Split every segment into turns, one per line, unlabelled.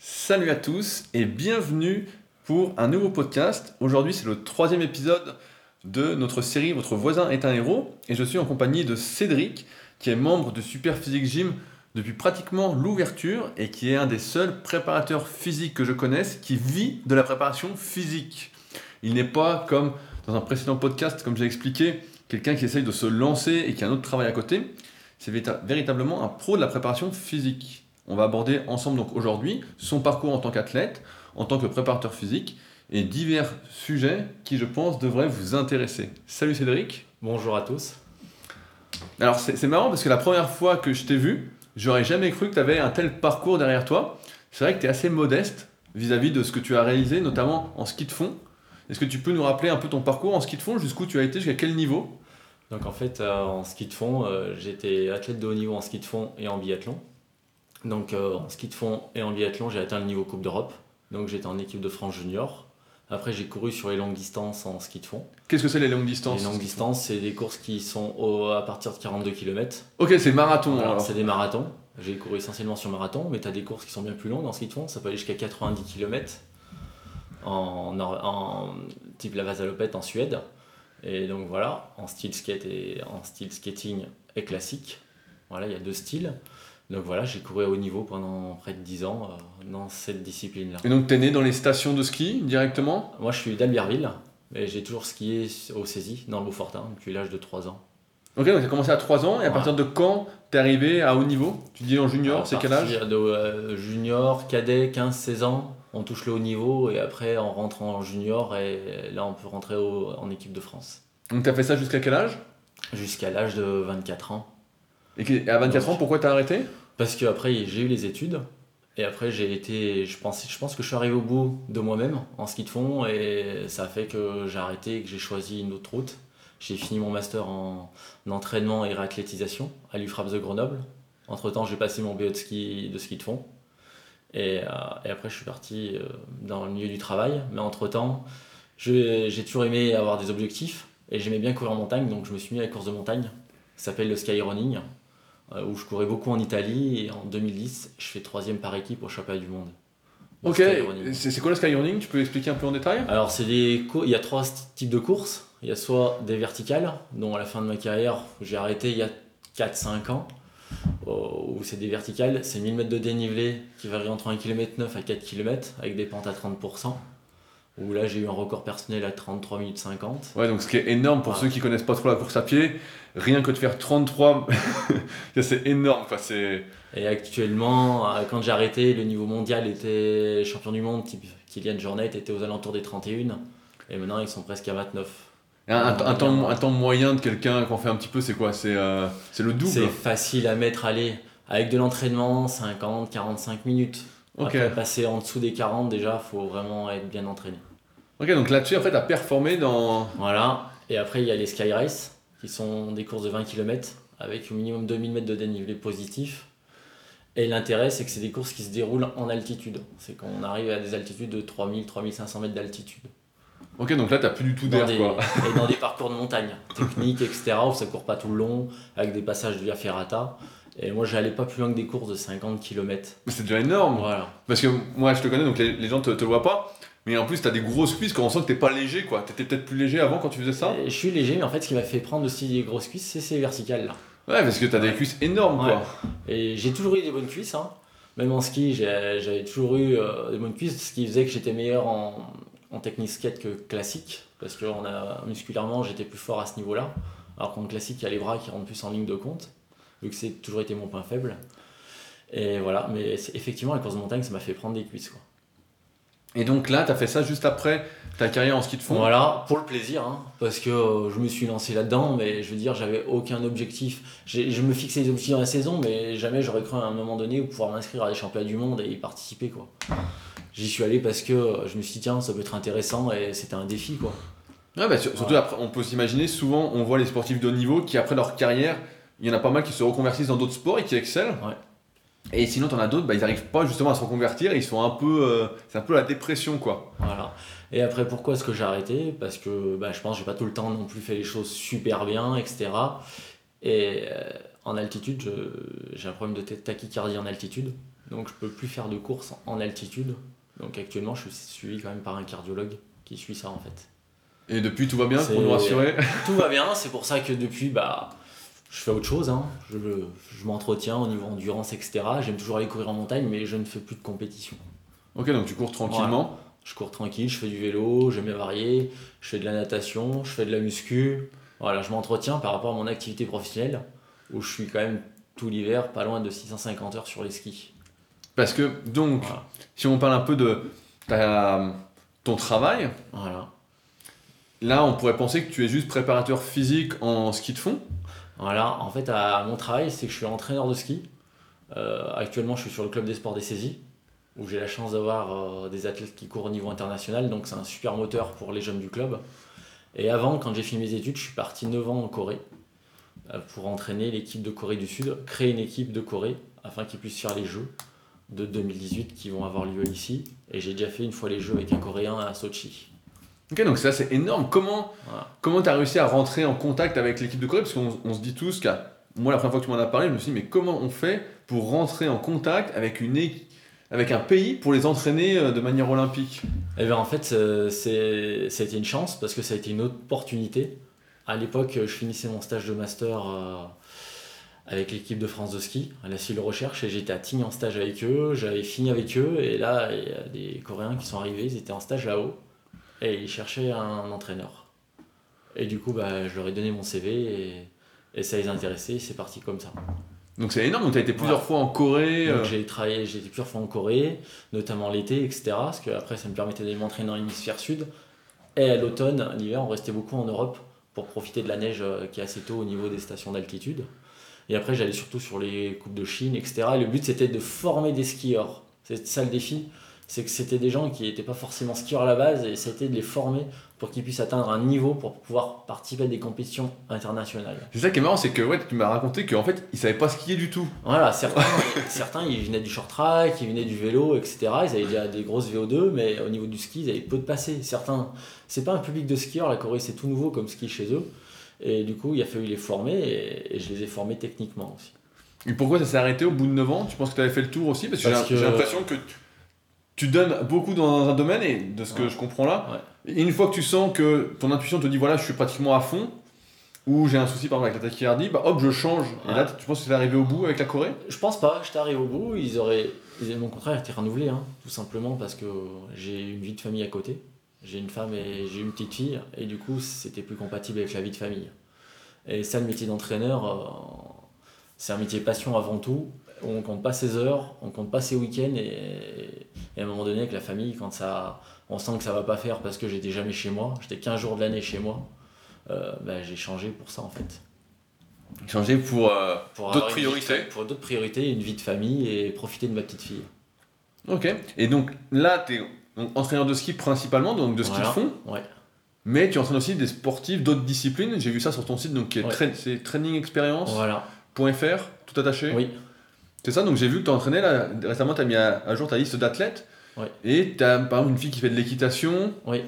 Salut à tous et bienvenue pour un nouveau podcast. Aujourd'hui c'est le troisième épisode de notre série Votre voisin est un héros et je suis en compagnie de Cédric qui est membre de Super Physique Gym depuis pratiquement l'ouverture et qui est un des seuls préparateurs physiques que je connaisse qui vit de la préparation physique. Il n'est pas comme dans un précédent podcast, comme j'ai expliqué, quelqu'un qui essaye de se lancer et qui a un autre travail à côté. C'est véritablement un pro de la préparation physique. On va aborder ensemble donc aujourd'hui son parcours en tant qu'athlète, en tant que préparateur physique et divers sujets qui je pense devraient vous intéresser. Salut Cédric.
Bonjour à tous.
Alors c'est marrant parce que la première fois que je t'ai vu, j'aurais jamais cru que tu avais un tel parcours derrière toi. C'est vrai que tu es assez modeste vis-à-vis de ce que tu as réalisé, notamment en ski de fond. Est-ce que tu peux nous rappeler un peu ton parcours en ski de fond, jusqu'où tu as été, jusqu'à quel niveau?
Donc en fait, euh, en ski de fond, euh, j'étais athlète de haut niveau en ski de fond et en biathlon. Donc euh, en ski de fond et en biathlon, j'ai atteint le niveau Coupe d'Europe. Donc j'étais en équipe de France junior. Après, j'ai couru sur les longues distances en ski de fond.
Qu'est-ce que c'est les longues distances
Les longues distances, c'est des courses qui sont à partir de 42 km.
Ok, c'est marathon alors.
C'est des marathons. J'ai couru essentiellement sur marathon, mais tu as des courses qui sont bien plus longues en ski de fond. Ça peut aller jusqu'à 90 km en, en, type la Vasalopette en Suède. Et donc voilà, en style skate et en style skating et classique. Voilà, il y a deux styles. Donc voilà, j'ai couru à haut niveau pendant près de 10 ans euh, dans cette discipline-là.
Et donc tu es né dans les stations de ski directement?
Moi je suis d'Albertville, mais j'ai toujours skié au Saisy, dans le Beaufortin, depuis l'âge de 3 ans.
Ok, donc tu as commencé à 3 ans, et à partir de quand tu es arrivé à haut niveau? Tu dis en junior, c'est quel âge?
de, euh, Junior, cadet, 15-16 ans, on touche le haut niveau, et après on rentre en junior, et là on peut rentrer en équipe de France.
Donc tu as fait ça jusqu'à quel âge?
Jusqu'à l'âge de 24 ans.
Et à 24 ans, pourquoi t'as arrêté?
Parce que après j'ai eu les études. Et après, j'ai été. Je pense, que je suis arrivé au bout de moi-même en ski de fond. Et ça a fait que j'ai arrêté que j'ai choisi une autre route. J'ai fini mon master en, entraînement et réathlétisation à l'UFRAPS de Grenoble. Entre temps, j'ai passé mon BE de ski de, ski de fond. Et, euh, après, je suis parti euh, dans le milieu du travail. Mais entre temps, j'ai toujours aimé avoir des objectifs. Et j'aimais bien courir en montagne. Donc, je me suis mis à la course de montagne. Ça s'appelle le skyrunning. Euh, où je courais beaucoup en Italie et en 2010, je fais troisième par équipe au championnat du monde.
Ok, c'est quoi le skyrunning Tu peux expliquer un peu en détail?
Alors, c'est des il y a trois types de courses. Il y a soit des verticales, dont à la fin de ma carrière, j'ai arrêté il y a 4-5 ans, où c'est des verticales, c'est 1000 mètres de dénivelé qui varie entre 1,9 km à 4 km avec des pentes à 30% où là j'ai eu un record personnel à 33 minutes 50.
Ouais, donc ce qui est énorme pour ceux qui connaissent pas trop la course à pied, rien que de faire 33, c'est énorme. Quoi,
Et actuellement, euh, quand j'ai arrêté, le niveau mondial était champion du monde, type Kylian Jornet était aux alentours des 31, et maintenant ils sont presque à 29.
un, temps, un, temps, moyen de quelqu'un qu'on fait un petit peu, c'est quoi? C'est euh, le double?
C'est facile à mettre, allez, avec de l'entraînement, 50, 45 minutes. Après, passer en dessous des 40, déjà, faut vraiment être bien entraîné.
Ok, donc là-dessus, en fait, tu as performé dans.
Voilà. Et après, il y a les Sky Race, qui sont des courses de 20 km avec au minimum 2000 mètres de dénivelé positif. Et l'intérêt, c'est que c'est des courses qui se déroulent en altitude. C'est qu'on arrive à des altitudes de 3000, 3500 mètres d'altitude.
Ok, donc là, tu n'as plus du tout d'air.
Et dans des parcours de montagne, techniques, etc., où ça court pas tout le long, avec des passages de via ferrata. Et moi, j'allais pas plus loin que des courses de 50 km.
Mais c'est déjà énorme.
Voilà.
Parce que moi, je te connais, donc les, gens te, te voient pas. Mais en plus, tu as des grosses cuisses, quand on sent que t'es pas léger, quoi? T'étais peut-être plus léger avant quand tu faisais ça?
Je suis léger, mais en fait, ce qui m'a fait prendre aussi des grosses cuisses, c'est ces verticales là.
Ouais, parce que tu as des cuisses énormes, quoi.
Et j'ai toujours eu des bonnes cuisses, hein. Même en ski, j'avais toujours eu euh, des bonnes cuisses, ce qui faisait que j'étais meilleur en, en technique skate que classique. Parce que on a, musculairement, j'étais plus fort à ce niveau-là. Alors qu'en classique, il y a les bras qui rentrent plus en ligne de compte vu que c'est toujours été mon point faible. Et voilà, mais effectivement, la course de montagne, ça m'a fait prendre des cuisses. Quoi.
Et donc là, tu as fait ça juste après ta carrière en ski de fond
Voilà, pour le plaisir, hein, parce que euh, je me suis lancé là-dedans, mais je veux dire, j'avais aucun objectif. Je me fixais des objectifs dans la saison, mais jamais j'aurais cru à un moment donné pouvoir m'inscrire à des championnats du monde et y participer. quoi. J'y suis allé parce que euh, je me suis dit, tiens, ça peut être intéressant et c'était un défi. quoi.
Ouais, bah, surtout, après, on peut s'imaginer, souvent, on voit les sportifs de haut niveau qui, après leur carrière, il y en a pas mal qui se reconvertissent dans d'autres sports et qui excellent. Et sinon, en as d'autres, bah, ils n'arrivent pas justement à se reconvertir, ils sont un peu. Euh, c'est un peu la dépression, quoi.
Voilà. Et après, pourquoi est-ce que j'ai arrêté? Parce que bah, je pense que j'ai pas tout le temps non plus fait les choses super bien, etc. Et euh, en altitude, j'ai un problème de tachycardie en altitude. Donc je peux plus faire de courses en altitude. Donc actuellement, je suis suivi quand même par un cardiologue qui suit ça en fait.
Et depuis, tout va bien pour nous rassurer?
Tout va bien, c'est pour ça que depuis, bah, je fais autre chose. hein. Je, je m'entretiens au niveau endurance, etc. J'aime toujours aller courir en montagne, mais je ne fais plus de compétition.
Ok, donc tu cours tranquillement.
Je cours tranquille, je fais du vélo, j'aime bien varier, je fais de la natation, je fais de la muscu. Voilà, je m'entretiens par rapport à mon activité professionnelle, où je suis quand même tout l'hiver pas loin de 650 heures sur les skis.
Parce que, donc,
Voilà.
si on parle un peu de ta- ton travail,
Voilà.
là, on pourrait penser que tu es juste préparateur physique en ski de fond.
Voilà, en fait, à mon travail, c'est que je suis entraîneur de ski. Euh, actuellement, je suis sur le club des sports des saisies, où j'ai la chance d'avoir euh, des athlètes qui courent au niveau international, donc c'est un super moteur pour les jeunes du club. Et avant, quand j'ai fini mes études, je suis parti 9 ans en Corée euh, pour entraîner l'équipe de Corée du Sud, créer une équipe de Corée afin qu'ils puissent faire les Jeux de 2018 qui vont avoir lieu ici. Et j'ai déjà fait une fois les Jeux avec un Coréen à Sochi.
Ok, donc ça, c'est énorme. Comment
Voilà.
comment tu as réussi à rentrer en contact avec l'équipe de Corée? Parce qu'on on se dit tous qu'à. Moi, la première fois que tu m'en as parlé, je me suis dit, mais comment on fait pour rentrer en contact avec, une, avec un pays pour les entraîner euh, de manière olympique?
Eh bien, en fait, euh, c'est, ça a été une chance parce que ça a été une opportunité. À l'époque, je finissais mon stage de master euh, avec l'équipe de France de ski à la Cile Recherche et j'étais à Tignes en stage avec eux. J'avais fini avec eux et là, il y a des Coréens qui sont arrivés, ils étaient en stage là-haut et ils cherchaient un entraîneur. Et du coup, bah, je leur ai donné mon CV et, et ça les intéressait c'est parti comme ça.
Donc c'est énorme. Donc tu as été plusieurs fois en Corée.
Donc
euh,
j'ai travaillé, j'ai été plusieurs fois en Corée, notamment l'été, etc. Parce que après ça me permettait d'aller m'entraîner dans l'hémisphère sud. Et à l'automne, l'hiver, on restait beaucoup en Europe pour profiter de la neige euh, qui est assez tôt au niveau des stations d'altitude. Et après j'allais surtout sur les coupes de Chine, etc. Et le but c'était de former des skieurs. C'est ça le défi, c'est que c'était des gens qui n'étaient pas forcément skieurs à la base et c'était de les former pour qu'ils puissent atteindre un niveau pour pouvoir participer à des compétitions internationales.
C'est ça qui est marrant, c'est que ouais, tu m'as raconté qu'en fait, ils savaient pas skier du tout.
Voilà, certains, certains ils venaient du short track, ils venaient du vélo, etc. Ils avaient déjà des grosses VO2, mais au niveau du ski, ils avaient peu de passé. Certains, c'est pas un public de skieurs, la Corée c'est tout nouveau comme ski chez eux. Et du coup, il a fallu les former et, et je les ai formés techniquement aussi.
Et pourquoi ça s'est arrêté au bout de 9 ans? Tu penses que tu avais fait le tour aussi? Parce que- j'ai l'impression que tu, donnes beaucoup dans un domaine et de ce que
Ouais.
je comprends là. Et une fois que tu sens que ton intuition te dit voilà, je suis pratiquement à fond, ou j'ai un souci par exemple avec la tachycardie, bah hop, je change. Et là, tu penses que c'est arrivé au bout avec la Corée?
Je pense pas, j'étais arrivé au bout, ils auraient, ils- mon contrat a été renouvelé, hein, tout simplement parce que j'ai une vie de famille à côté. J'ai une femme et j'ai une petite fille, et du coup, c'était plus compatible avec la vie de famille. Et ça, le métier d'entraîneur, euh, c'est un métier passion avant tout. On compte pas ses heures, on compte pas ses week-ends, et, et à un moment donné, avec la famille, quand ça, on sent que ça va pas faire parce que j'étais jamais chez moi, j'étais 15 jours de l'année chez moi, euh, bah, j'ai changé pour ça en fait.
Changer pour. euh,
Pour
D'autres
vie
priorités.
Pour d'autres priorités, une vie de famille et profiter de ma petite fille.
Ok. Et donc là, tu es entraîneur de ski principalement, donc de ski
Voilà.
de fond.
Ouais.
Mais tu entraînes aussi des sportifs d'autres disciplines. J'ai vu ça sur ton site, donc qui est
Ouais.
tra- c'est trainingexperience.fr,
Voilà.
tout attaché.
Oui.
C'est ça, donc j'ai vu que tu as entraîné là, récemment, tu as mis à, à jour ta liste d'athlètes. Et tu as par exemple une fille qui fait de l'équitation,
Oui.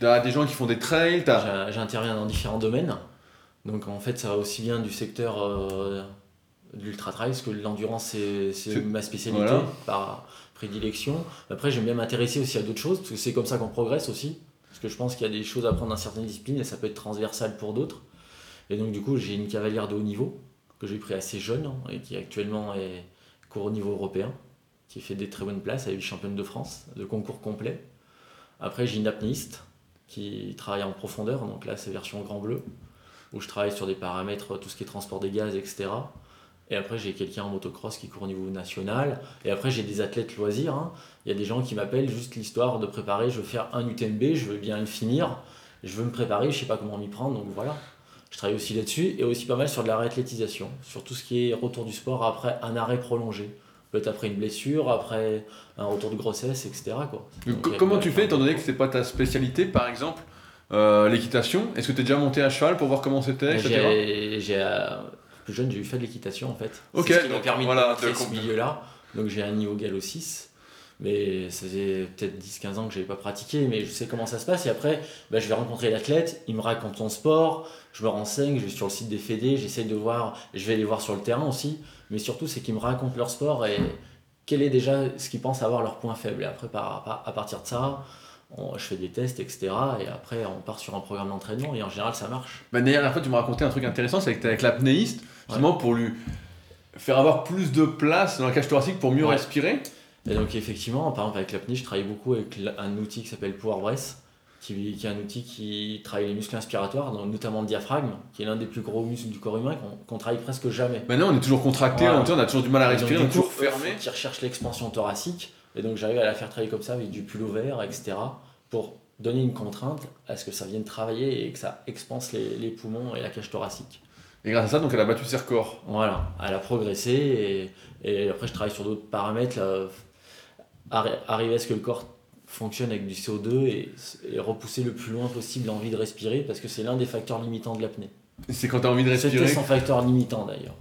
tu as des gens qui font des trails,
J'interviens dans différents domaines. Donc en fait, ça va aussi bien du secteur euh, de l'ultra-trail, parce que l'endurance, c'est ma spécialité
voilà.
par prédilection. Après, j'aime bien m'intéresser aussi à d'autres choses, parce que c'est comme ça qu'on progresse aussi. Parce que je pense qu'il y a des choses à apprendre dans certaines disciplines et ça peut être transversal pour d'autres. Et donc du coup, j'ai une cavalière de haut niveau que j'ai pris assez jeune hein, et qui actuellement est court au niveau européen, qui fait des très bonnes places, elle est championne de France, de concours complet. Après, j'ai une apnéiste qui travaille en profondeur, donc là c'est version grand bleu, où je travaille sur des paramètres, tout ce qui est transport des gaz, etc. Et après, j'ai quelqu'un en motocross qui court au niveau national. Et après, j'ai des athlètes loisirs. hein. Il y a des gens qui m'appellent juste l'histoire de préparer. Je veux faire un UTMB, je veux bien le finir. Je veux me préparer, je sais pas comment m'y prendre. Donc voilà. Je travaille aussi là-dessus. Et aussi pas mal sur de la réathlétisation. Sur tout ce qui est retour du sport après un arrêt prolongé. Peut-être après une blessure, après un retour de grossesse, etc. Quoi.
Donc, comment tu fais, étant donné que c'est pas ta spécialité, par exemple, euh, l'équitation? Est-ce que tu es déjà monté à cheval pour voir comment c'était.
J'ai, euh, plus jeune, j'ai eu fait de l'équitation en fait.
Ok,
ce qui m'a
donc,
permis
voilà,
de ce milieu-là. Donc j'ai un niveau gallo 6. Mais ça faisait peut-être 10-15 ans que je n'avais pas pratiqué, mais je sais comment ça se passe. Et après, bah, je vais rencontrer l'athlète, il me raconte son sport, je me renseigne, je vais sur le site des fédés, j'essaie de voir, je vais les voir sur le terrain aussi. Mais surtout, c'est qu'ils me racontent leur sport et, quel est déjà ce qu'ils pensent avoir leur point faible. Et après, par, à partir de ça, je fais des tests, etc. Et après, on part sur un programme d'entraînement et en général, ça marche.
Bah, D'ailleurs, la fois, tu me racontais un truc intéressant, c'est que tu avec l'apnéiste, justement pour lui faire avoir plus de place dans la cage thoracique pour mieux respirer.
Et donc, effectivement, par exemple, avec l'apnée, je travaille beaucoup avec un outil qui s'appelle Power Breath. Qui, qui, est un outil qui travaille les muscles inspiratoires, notamment le diaphragme, qui est l'un des plus gros muscles du corps humain qu'on travaille presque jamais.
Maintenant, on est toujours contracté, on a toujours du mal à respirer, on est toujours fermé.
Qui recherche l'expansion thoracique, et donc j'arrive à la faire travailler comme ça avec du pullover, etc. pour donner une contrainte à ce que ça vienne travailler et que ça expanse les, les poumons et la cage thoracique.
Et grâce à ça, donc elle a battu ses records.
Voilà, elle a progressé et, et après je travaille sur d'autres paramètres, là, arriver à ce que le corps fonctionne avec du CO2 et, et, repousser le plus loin possible l'envie de respirer parce que c'est l'un des facteurs limitants de l'apnée.
C'est quand tu as envie de respirer
C'était son facteur limitant d'ailleurs.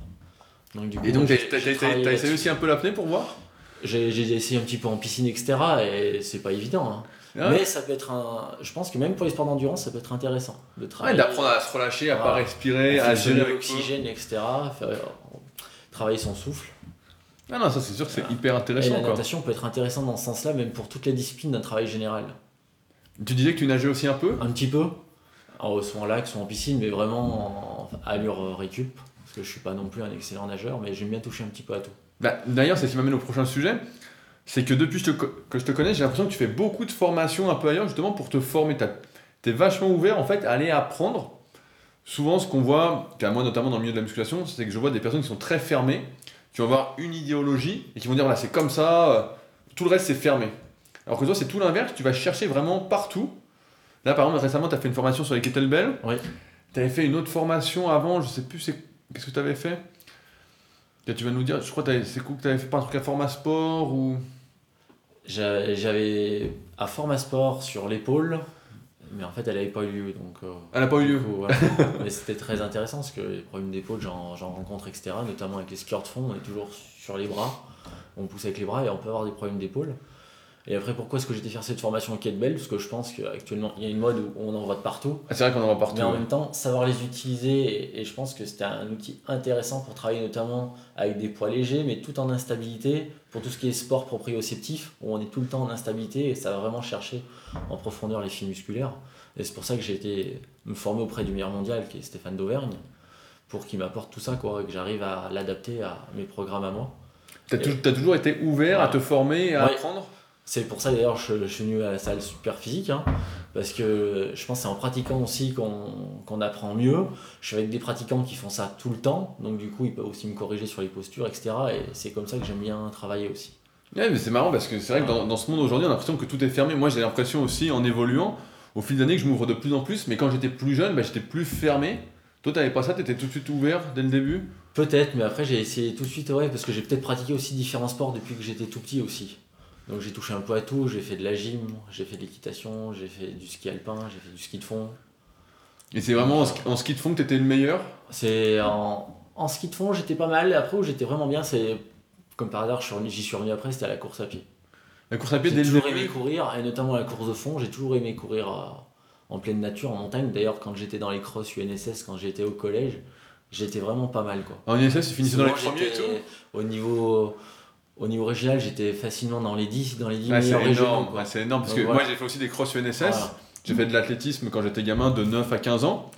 Donc, du coup, et donc tu as, essayé aussi un peu l'apnée pour voir?
J'ai essayé un petit peu en piscine, etc. et c'est pas évident. Hein. Ah Mais ça peut être un. Je pense que même pour les sports d'endurance, ça peut être intéressant de
travailler. d'apprendre à se relâcher, à pas respirer, à gérer
l'oxygène, etc. travailler son souffle.
Ah non, ça c'est sûr que c'est hyper intéressant.
Et la natation peut être intéressante dans ce sens-là, même pour toutes les disciplines d'un travail général.
Tu disais que tu nageais aussi un peu?
Un petit peu. soit en lac, soit en piscine, mais vraiment en allure récup. Parce que je suis pas non plus un excellent nageur, mais j'aime bien toucher un petit peu à tout.
Bah, D'ailleurs, c'est ce qui m'amène au prochain sujet c'est que depuis que je te connais, j'ai l'impression que tu fais beaucoup de formations un peu ailleurs, justement pour te former. Tu es vachement ouvert en fait à aller apprendre. Souvent, ce qu'on voit, à moi notamment dans le milieu de la musculation, c'est que je vois des personnes qui sont très fermées, qui vont avoir une idéologie et qui vont dire voilà, c'est comme ça, euh, tout le reste c'est fermé. Alors que toi, c'est tout l'inverse, tu vas chercher vraiment partout. Là, par exemple, récemment, tu as fait une formation sur les kettlebells.
Oui.
Tu avais fait une autre formation avant, je sais plus, qu'est-ce que tu avais fait tu vas nous dire, je crois que c'est cool que tu avais fait pas un truc à format sport ou?
J'avais à format sport sur l'épaule, mais en fait elle n'avait pas eu lieu. Donc, euh,
elle n'a pas eu lieu
Mais c'était très intéressant parce que les problèmes d'épaule, j'en rencontre, etc. Notamment avec les skieurs de fond, on est toujours sur les bras, on pousse avec les bras et on peut avoir des problèmes d'épaule. Et après, pourquoi est-ce que j'étais faire cette formation en kettlebell Parce que je pense qu'actuellement, il y a une mode où on en voit de partout.
Ah, c'est vrai qu'on en voit partout.
Mais en même temps, savoir les utiliser, et, je pense que c'était un outil intéressant pour travailler notamment avec des poids légers, mais tout en instabilité, pour tout ce qui est sport proprioceptif, où on est tout le temps en instabilité, et ça va vraiment chercher en profondeur les fils musculaires. Et c'est pour ça que j'ai été me former auprès du meilleur mondial, qui est Stéphane d'Auvergne, pour qu'il m'apporte tout ça, quoi, et que j'arrive à l'adapter à mes programmes à moi.
Tu as, toujours été ouvert à te former et à apprendre?
C'est pour ça d'ailleurs je, je, suis venu à la salle super physique, hein, parce que je pense que c'est en pratiquant aussi qu'on apprend mieux. Je suis avec des pratiquants qui font ça tout le temps, donc du coup ils peuvent aussi me corriger sur les postures, etc. Et c'est comme ça que j'aime bien travailler aussi.
Ouais, mais c'est marrant parce que c'est vrai que dans, dans, ce monde aujourd'hui, on a l'impression que tout est fermé. Moi j'ai l'impression aussi en évoluant, au fil des années, que je m'ouvre de plus en plus, mais quand j'étais plus jeune, bah, j'étais plus fermé. Toi, t'avais pas ça, t'étais tout de suite ouvert dès le début?
Peut-être, mais après j'ai essayé tout de suite, ouais, parce que j'ai peut-être pratiqué aussi différents sports depuis que j'étais tout petit aussi. Donc j'ai touché un peu à tout, j'ai fait de la gym, j'ai fait de l'équitation, j'ai fait du ski alpin, j'ai fait du ski de fond.
Et c'est vraiment en ski, de fond que tu étais le meilleur?
C'est en, en, ski de fond, j'étais pas mal. Après où j'étais vraiment bien, c'est comme par hasard, j'y suis revenu après, c'était à la course à pied.
La course à pied
J'ai toujours aimé courir, et notamment la course de fond, j'ai toujours aimé courir euh, en pleine nature, en montagne. D'ailleurs, quand j'étais dans les crosses UNSS, quand j'étais au collège, j'étais vraiment pas mal. Quoi.
En UNSS, tu finissais dans les premiers et tout?
Au niveau au niveau régional, j'étais facilement dans les 10, dans les 10
meilleurs régionaux. c'est énorme, parce que moi j'ai fait aussi des cross UNSS. J'ai fait de l'athlétisme quand j'étais gamin de 9 à 15 ans.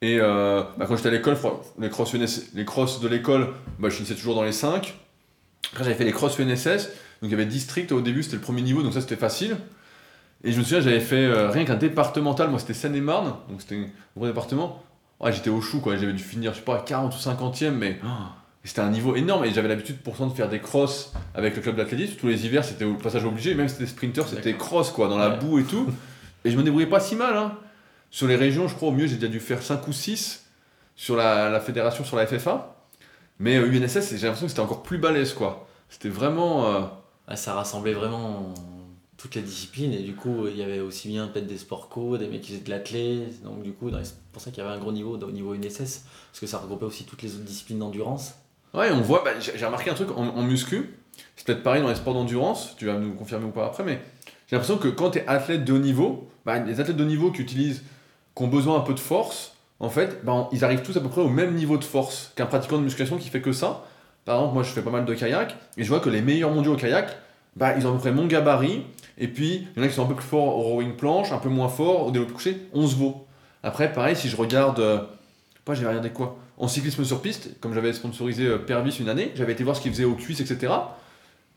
Et euh, bah, quand j'étais à l'école, les cross, les cross de l'école, bah, je finissais toujours dans les 5. Après j'avais fait les cross UNSS, donc il y avait district au début, c'était le premier niveau, donc ça c'était facile. Et je me souviens, j'avais fait euh, rien qu'un départemental, moi c'était Seine-et-Marne, donc c'était un gros département. Ouais, j'étais au chou, quoi. j'avais dû finir, je sais pas, à 40 ou 50e, mais oh, c'était un niveau énorme et j'avais l'habitude pourtant de faire des crosses avec le club d'athlétisme. Tous les hivers, c'était au passage obligé, même si c'était sprinter, c'était cross quoi, dans la boue et tout. Et je me débrouillais pas si mal. Hein. Sur les régions, je crois, au mieux, j'ai déjà dû faire 5 ou 6 sur la, fédération, sur la FFA. Mais UNSS, euh, j'ai l'impression que c'était encore plus balèze quoi. C'était vraiment. Euh,
ah, ça rassemblait vraiment toutes les disciplines et du coup, il y avait aussi bien peut-être des sports co, des mecs qui faisaient de l'athlète. Donc, du coup, c'est pour ça qu'il y avait un gros niveau au niveau UNSS parce que ça regroupait aussi toutes les autres disciplines d'endurance.
Ouais, on voit, bah, j'ai remarqué un truc en, muscu, c'est peut-être pareil dans les sports d'endurance, tu vas nous confirmer ou pas après, mais j'ai l'impression que quand tu es athlète de haut niveau, bah, les athlètes de haut niveau qui utilisent, qui ont besoin un peu de force, en fait, bah, ils arrivent tous à peu près au même niveau de force qu'un pratiquant de musculation qui fait que ça, par exemple, moi je fais pas mal de kayak, et je vois que les meilleurs mondiaux au kayak, bah, ils ont à peu près mon gabarit, et puis il y en a qui sont un peu plus forts au rowing planche, un peu moins forts au développé couché, on se vaut. Après, pareil, si je regarde, euh, pas j'ai regardé quoi, en cyclisme sur piste, comme j'avais sponsorisé euh, Pervis une année, j'avais été voir ce qu'ils faisaient aux cuisses, etc.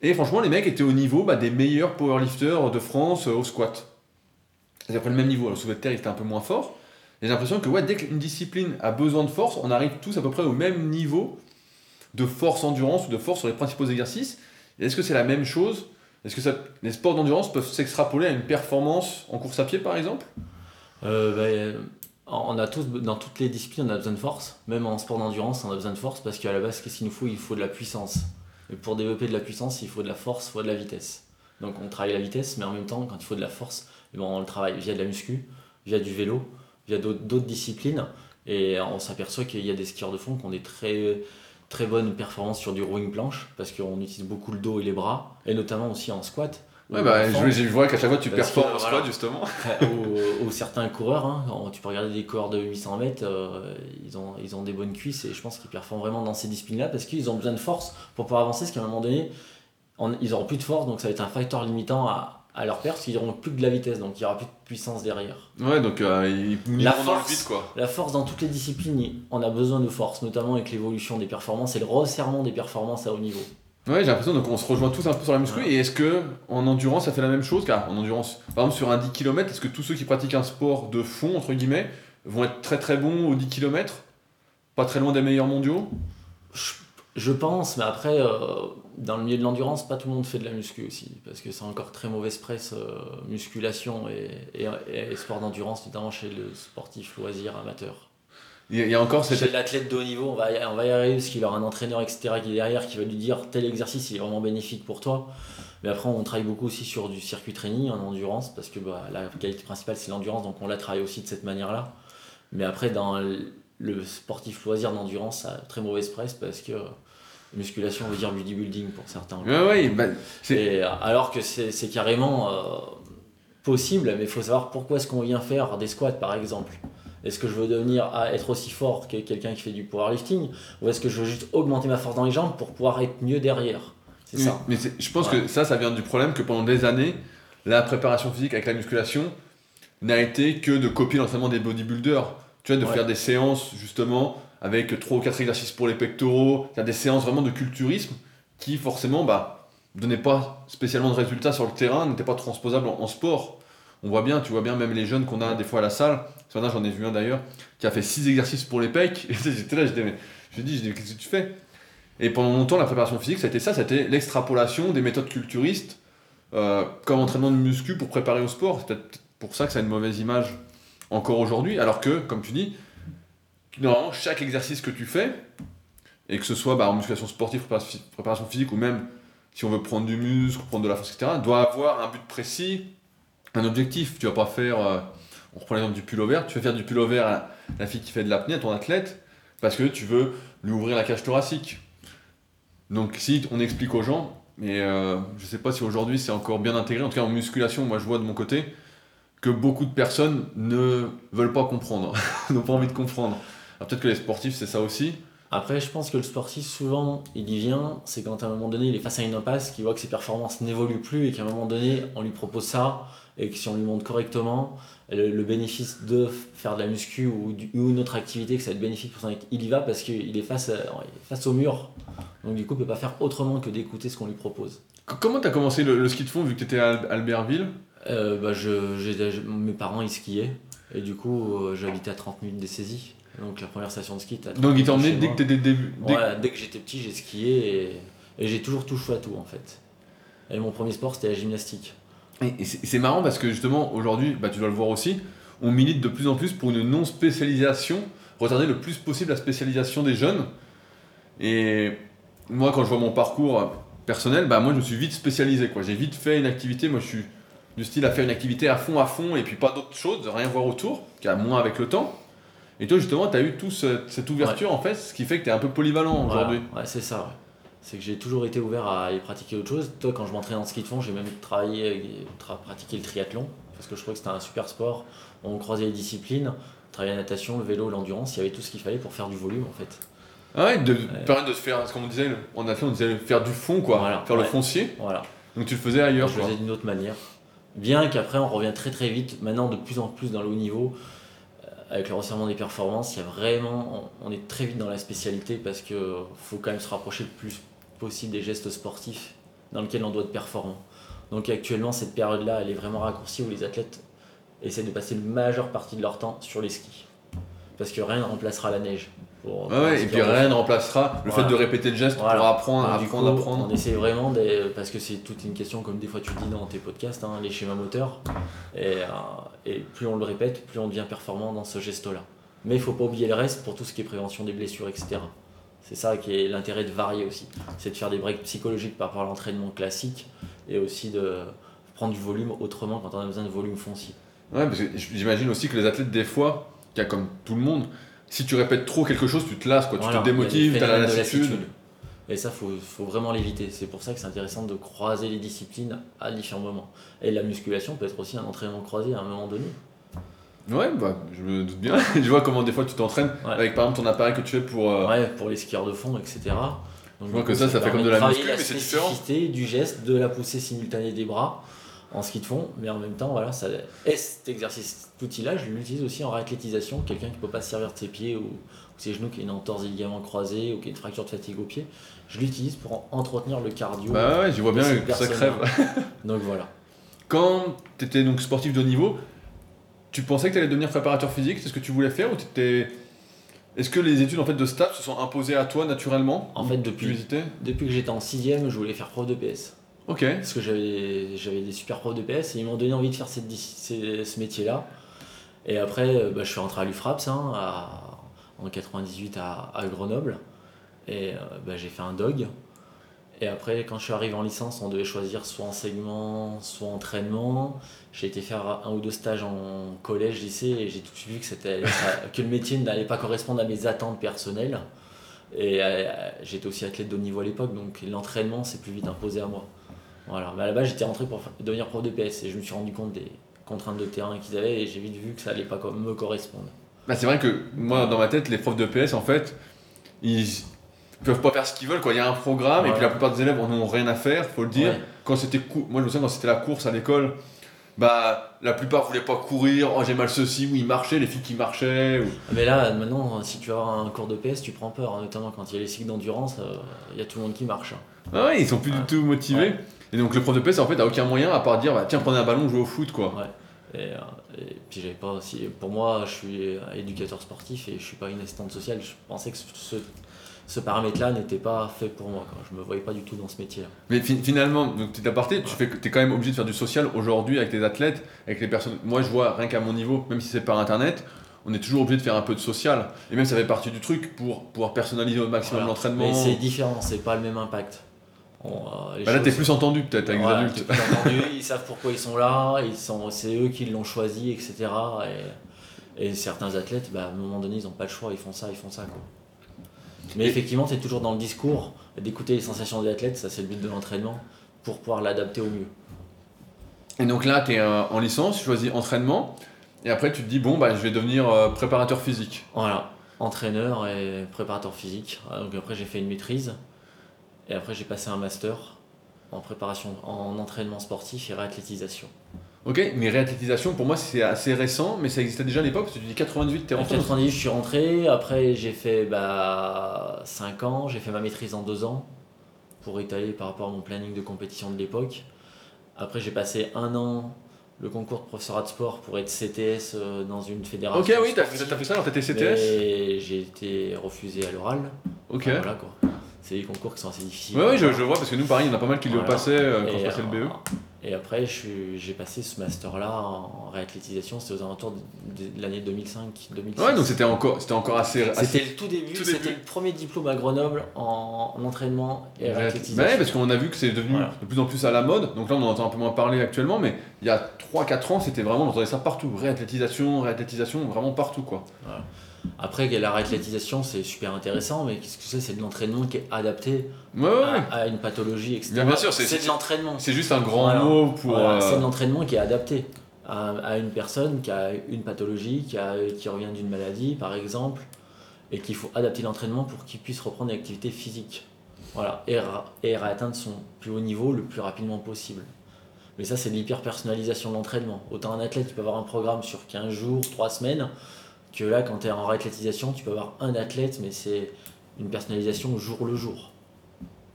Et franchement, les mecs étaient au niveau bah, des meilleurs powerlifters de France euh, au squat. C'est à peu près le même niveau. Soulevé de terre, il était un peu moins fort. Et j'ai l'impression que ouais, dès qu'une discipline a besoin de force, on arrive tous à peu près au même niveau de force endurance ou de force sur les principaux exercices. Est-ce que c'est la même chose? Est-ce que les sports d'endurance peuvent s'extrapoler à une performance en course à pied par exemple?
Euh, bah, on a tous, dans toutes les disciplines, on a besoin de force. Même en sport d'endurance, on a besoin de force parce qu'à la base, qu'est-ce qu'il nous faut? Il faut de la puissance. Et pour développer de la puissance, il faut de la force, il faut de la vitesse. Donc on travaille la vitesse, mais en même temps, quand il faut de la force, eh ben, on le travaille via de la muscu, via du vélo, via d'autres disciplines. Et on s'aperçoit qu'il y a des skieurs de fond qui ont des très, très bonnes performances sur du rowing planche parce qu'on utilise beaucoup le dos et les bras, et notamment aussi en squat.
Ouais, bah, je, je vois qu'à chaque fois tu performes en squat justement.
ou, ou certains coureurs, hein, quand tu peux regarder des coureurs de 800 mètres, euh, ils, ont, ils ont des bonnes cuisses et je pense qu'ils performent vraiment dans ces disciplines-là parce qu'ils ont besoin de force pour pouvoir avancer, parce qu'à un moment donné, on- ils auront plus de force, donc ça va être un facteur limitant à, à leur perte, parce qu'ils n'auront plus que de la vitesse, donc il n'y aura plus de puissance derrière.
Ouais, donc euh, ils
La
vont dans le
force.
vide quoi.
La force dans toutes les disciplines, on a besoin de force, notamment avec l'évolution des performances et le resserrement des performances à haut niveau.
Ouais, j'ai l'impression donc on se rejoint tous un peu sur la muscu.
Ouais.
Et est-ce que en endurance ça fait la même chose? Car en endurance, par exemple sur un 10 km, est-ce que tous ceux qui pratiquent un sport de fond entre guillemets vont être très très bons au 10 km Pas très loin des meilleurs mondiaux?
Je, je pense, mais après, euh, dans le milieu de l'endurance, pas tout le monde fait de la muscu aussi, parce que c'est encore très mauvaise presse, euh, musculation et, et, et sport d'endurance, notamment chez le sportif loisir amateur.
Il y a- il y a encore cette
Chez l'athlète de haut niveau, on va, y- on va y arriver parce qu'il aura un entraîneur, etc., qui est derrière, qui va lui dire tel exercice il est vraiment bénéfique pour toi. Mais après, on travaille beaucoup aussi sur du circuit training en endurance, parce que bah, la qualité principale c'est l'endurance, donc on la travaille aussi de cette manière-là. Mais après, dans le- sportif loisir d'endurance, ça a très mauvaise presse parce que musculation veut dire bodybuilding pour certains.
Ouais, ouais, bah,
Et, euh, alors que c'est c'est carrément euh, possible, mais il faut savoir pourquoi est-ce qu'on vient faire des squats par exemple. Est-ce que je veux devenir à être aussi fort que quelqu'un qui fait du powerlifting ou est-ce que je veux juste augmenter ma force dans les jambes pour pouvoir être mieux derrière? C'est ça.
Mais je pense
Ouais.
que ça, ça vient du problème que pendant des années, la préparation physique avec la musculation n'a été que de copier l'entraînement des bodybuilders. Tu vois, de
Ouais.
faire des séances justement avec 3 ou 4 exercices pour les pectoraux, faire des séances vraiment de culturisme qui forcément bah, donnaient pas spécialement de résultats sur le terrain, n'étaient pas transposables en, en sport. On voit bien, tu vois bien même les jeunes qu'on a des fois à la salle. J'en ai vu un d'ailleurs qui a fait 6 exercices pour les pecs. Et j'étais là, mais je dis, je dis, qu'est-ce que tu fais? Et pendant longtemps, la préparation physique, ça a été ça, c'était l'extrapolation des méthodes culturistes euh, comme entraînement de muscu pour préparer au sport. C'est peut-être pour ça que ça a une mauvaise image encore aujourd'hui. Alors que, comme tu dis, normalement, chaque exercice que tu fais, et que ce soit bah, en musculation sportive, préparation physique, ou même si on veut prendre du muscle, prendre de la force, etc., doit avoir un but précis, un objectif. Tu vas pas faire, euh, on reprend l'exemple du pullover, tu vas faire du pullover à la fille qui fait de l'apnée, à ton athlète, parce que tu veux lui ouvrir la cage thoracique. Donc si on explique aux gens, mais euh, je sais pas si aujourd'hui c'est encore bien intégré, en tout cas en musculation, moi je vois de mon côté que beaucoup de personnes ne veulent pas comprendre, n'ont pas envie de comprendre. Peut-être que les sportifs c'est ça aussi.
Après, je pense que le sportif, souvent, il y vient, c'est quand à un moment donné, il est face à une impasse, qu'il voit que ses performances n'évoluent plus et qu'à un moment donné, on lui propose ça et que si on lui montre correctement le, le bénéfice de faire de la muscu ou, du- ou une autre activité, que ça va être bénéfique pour son il y va parce qu'il est face, à- il est face au mur. Donc, du coup, il peut pas faire autrement que d'écouter ce qu'on lui propose.
Comment t'as commencé le, le ski de fond vu que t'étais à Al- Albertville?
Euh, bah, je, mes parents, ils skiaient et du coup, euh, j'habitais à 30 minutes des saisies. Donc, la première station de ski, à 30
Donc il
minutes
t'a
de
emmené dès que t'étais début. dès
dès que j'étais petit, j'ai skié et, et j'ai toujours touché à tout en fait. Et mon premier sport, c'était la gymnastique.
Et c'est marrant parce que justement aujourd'hui, bah, tu dois le voir aussi, on milite de plus en plus pour une non-spécialisation, retarder le plus possible la spécialisation des jeunes. Et moi quand je vois mon parcours euh, personnel, bah, moi je me suis vite spécialisé. J'ai vite fait une activité, moi je suis du style à faire une activité à fond à fond et puis pas d'autre chose, rien voir autour, qui a moins avec le temps. Et toi justement, tu as eu toute cette, cette ouverture en fait, ce qui fait que tu es un peu polyvalent aujourd'hui.
Ouais, c'est ça. ouais. C'est que j'ai toujours été ouvert à y pratiquer autre chose. Toi, quand je m'entraînais en ski de fond, j'ai même travaillé, tra- pratiqué le triathlon parce que je trouvais que c'était un super sport. On croisait les disciplines, on travaillait la natation, le vélo, l'endurance. Il y avait tout ce qu'il fallait pour faire du volume en fait.
Ah ouais, de permettre de se faire, comme on disait, en athlète, on disait faire du fond, quoi.
Voilà,
faire le
ouais.
foncier.
Voilà.
Donc tu le faisais ailleurs,
je le faisais d'une autre manière. Bien qu'après, on revient très très vite, maintenant de plus en plus dans le haut niveau, euh, avec le resserrement des performances, il y a vraiment, on on est très vite dans la spécialité parce que faut quand même se rapprocher le plus possible des gestes sportifs dans lesquels on doit être performant. Donc actuellement, cette période-là, elle est vraiment raccourcie où les athlètes essaient de passer la majeure partie de leur temps sur les skis. Parce que rien ne remplacera la neige. Pour, pour
Ah
un
ouais, et puis rien ne remplacera le
Voilà.
fait de répéter le geste
Voilà.
pour apprendre, apprendre,
coup,
apprendre.
On essaie vraiment, de- parce que c'est toute une question, comme des fois tu le dis dans tes podcasts, hein, les schémas moteurs. Et, euh, et plus on le répète, plus on devient performant dans ce geste-là. Mais il faut pas oublier le reste pour tout ce qui est prévention des blessures, etc. C'est ça qui est l'intérêt de varier aussi. C'est de faire des breaks psychologiques par rapport à l'entraînement classique et aussi de prendre du volume autrement quand on a besoin de volume foncier.
Ouais, parce que j'imagine aussi que les athlètes, des fois, a comme tout le monde, si tu répètes trop quelque chose, tu te lasses, quoi.
Voilà,
tu te démotives,
il y a des
t'as la lassitude.
Et ça, faut, faut vraiment l'éviter. C'est pour ça que c'est intéressant de croiser les disciplines à différents moments. Et la musculation peut être aussi un entraînement croisé à un moment donné.
Ouais, bah, je me doute bien. je vois comment des fois tu t'entraînes
Ouais.
avec par exemple ton appareil que tu fais pour. euh,
Ouais, pour les skieurs de fond, etc. Donc,
Je vois que ça, ça fait comme de la muscu, mais c'est différent.
du geste, de la poussée simultanée des bras en ski de fond, mais en même temps, voilà, ça, et cet exercice, cet outil-là, je l'utilise aussi en réathlétisation. Quelqu'un qui ne peut pas se servir de ses pieds ou, ou ses genoux, qui a une entorse des ligaments croisés ou qui a une fracture de fatigue au pied, je l'utilise pour en- entretenir le cardio.
Bah ouais, j'y vois bien que ça crève.
Donc voilà.
Quand tu étais donc sportif de haut niveau, tu pensais que tu allais devenir préparateur physique C'est ce que tu voulais faire ou t'étais... Est-ce que les études en fait de STAPS se sont imposées à toi naturellement?
En fait, depuis, depuis que j'étais en 6ème, je voulais faire prof de PS.
Ok.
Parce que j'avais j'avais des super profs de PS et ils m'ont donné envie de faire cette, dis- ces- ce métier-là. Et après, euh, bah, je suis rentré à l'UFRAPS hein, à- en 98 à, à Grenoble. Et euh, bah, j'ai fait un dog. Et après, quand je suis arrivé en licence, on devait choisir soit enseignement, soit entraînement. J'ai été faire un ou deux stages en collège, lycée, et j'ai tout de suite vu que, que le métier n'allait pas correspondre à mes attentes personnelles. Et euh, j'étais aussi athlète de haut niveau à l'époque, donc l'entraînement s'est plus vite imposé à moi. Voilà, mais à la base j'étais rentré pour devenir prof de PS et je me suis rendu compte des contraintes de terrain qu'ils avaient et j'ai vite vu que ça allait pas me correspondre.
Bah, c'est vrai que moi, dans ma tête, les profs de PS, en fait, ils peuvent pas faire ce qu'ils veulent. Quoi. Il y a un programme et puis la plupart des élèves en ont rien à faire, faut le dire.
Ouais.
Quand c'était cou- moi je me souviens quand c'était la course à l'école, bah la plupart voulaient pas courir, oh j'ai mal ceci, ou ils marchaient, les filles qui marchaient. ou-
Mais là maintenant, si tu avoir un cours de PS, tu prends peur, hein, notamment quand il y a les cycles d'endurance, euh, il y a tout le monde qui marche. hein.
Ah ouais, ils sont plus
Ouais.
du tout motivés.
Ouais.
Et donc le prof de PS en fait a aucun moyen à part dire bah, tiens prenez un ballon, jouez au foot quoi.
Et, euh, et puis j'avais pas aussi. Pour moi, je suis éducateur sportif et je suis pas une assistante sociale. Je pensais que ce, ce paramètre-là n'était pas fait pour moi. Quoi. Je me voyais pas du tout dans ce métier-là.
Mais fi- finalement, donc petit aparté, tu fais, es quand même obligé de faire du social aujourd'hui avec tes athlètes, avec les personnes. Moi je vois rien qu'à mon niveau, même si c'est par internet, on est toujours obligé de faire un peu de social. Et même ça fait partie du truc pour pouvoir personnaliser au maximum
Voilà.
l'entraînement.
Mais c'est différent, c'est pas le même impact. On, euh,
Bah là t'es plus entendu peut-être avec
Voilà,
les adultes.
t'es plus entendu, ils savent pourquoi ils sont là, ils sont, c'est eux qui l'ont choisi, etc. Et, et certains athlètes, bah, à un moment donné, ils n'ont pas le choix, ils font ça, ils font ça. Quoi. Mais effectivement, c'est toujours dans le discours d'écouter les sensations des athlètes, ça c'est le but de l'entraînement, pour pouvoir l'adapter au mieux.
Et donc là, tu es en licence, tu choisis entraînement, et après tu te dis, bon, bah, je vais devenir euh, préparateur physique.
Voilà, entraîneur et préparateur physique. Ah, Donc après, j'ai fait une maîtrise, et après, j'ai passé un master en préparation, en entraînement sportif et réathlétisation.
Ok, mais réathlétisation, pour moi, c'est assez récent, mais ça existait déjà à l'époque, parce que tu dis 88, t'es
En
rentré. dans-
90, je suis rentré. Après, j'ai fait bah, 5 ans. J'ai fait ma maîtrise en 2 ans pour étaler par rapport à mon planning de compétition de l'époque. Après, j'ai passé un an le concours de professorat de sport pour être CTS euh, dans une fédération.
Ok, oui, t'as fait, ça, alors t'étais CTS
j'ai été refusé à l'oral.
Ok.
Enfin, voilà quoi. C'est des concours qui sont assez difficiles.
Ouais, je, je vois, parce que nous, pareil, il y en a pas mal qui le
Voilà.
passaient euh, quand
Et,
je passais le
euh,
BE.
Et après, j'ai passé ce master-là en réathlétisation. C'était aux alentours de, de l'année 2005-2006.
Ouais, donc c'était encore, encore assez. assez-
C'était le tout début, c'était le premier diplôme à Grenoble en, en entraînement et
Bah
réathlétisation.
ouais, parce qu'on a vu que c'est devenu
Voilà.
de plus en plus à la mode, donc là on en entend un peu moins parler actuellement, mais il y a 3-4 ans c'était vraiment, on entendait ça partout, réathlétisation, réathlétisation, vraiment partout quoi.
Après, la réathlétisation, c'est super intéressant, mais qu'est-ce que c'est C'est de l'entraînement qui est adapté
Ouais, ouais, ouais.
à, à une pathologie, etc.
Bien, bien sûr, c'est-
de l'entraînement.
C'est juste un grand
Voilà.
mot pour.
Voilà,
euh,
C'est de l'entraînement qui est adapté à, à une personne qui a une pathologie, qui, a, qui revient d'une maladie, par exemple. et qu'il faut adapter l'entraînement pour qu'il puisse reprendre une activité physique. Voilà, et, et atteindre son plus haut niveau le plus rapidement possible. Mais ça, c'est de l'hyper-personnalisation de l'entraînement. Autant un athlète, tu peux avoir un programme sur 15 jours, 3 semaines, que là, quand tu es en réathlétisation, tu peux avoir un athlète, mais c'est une personnalisation jour le jour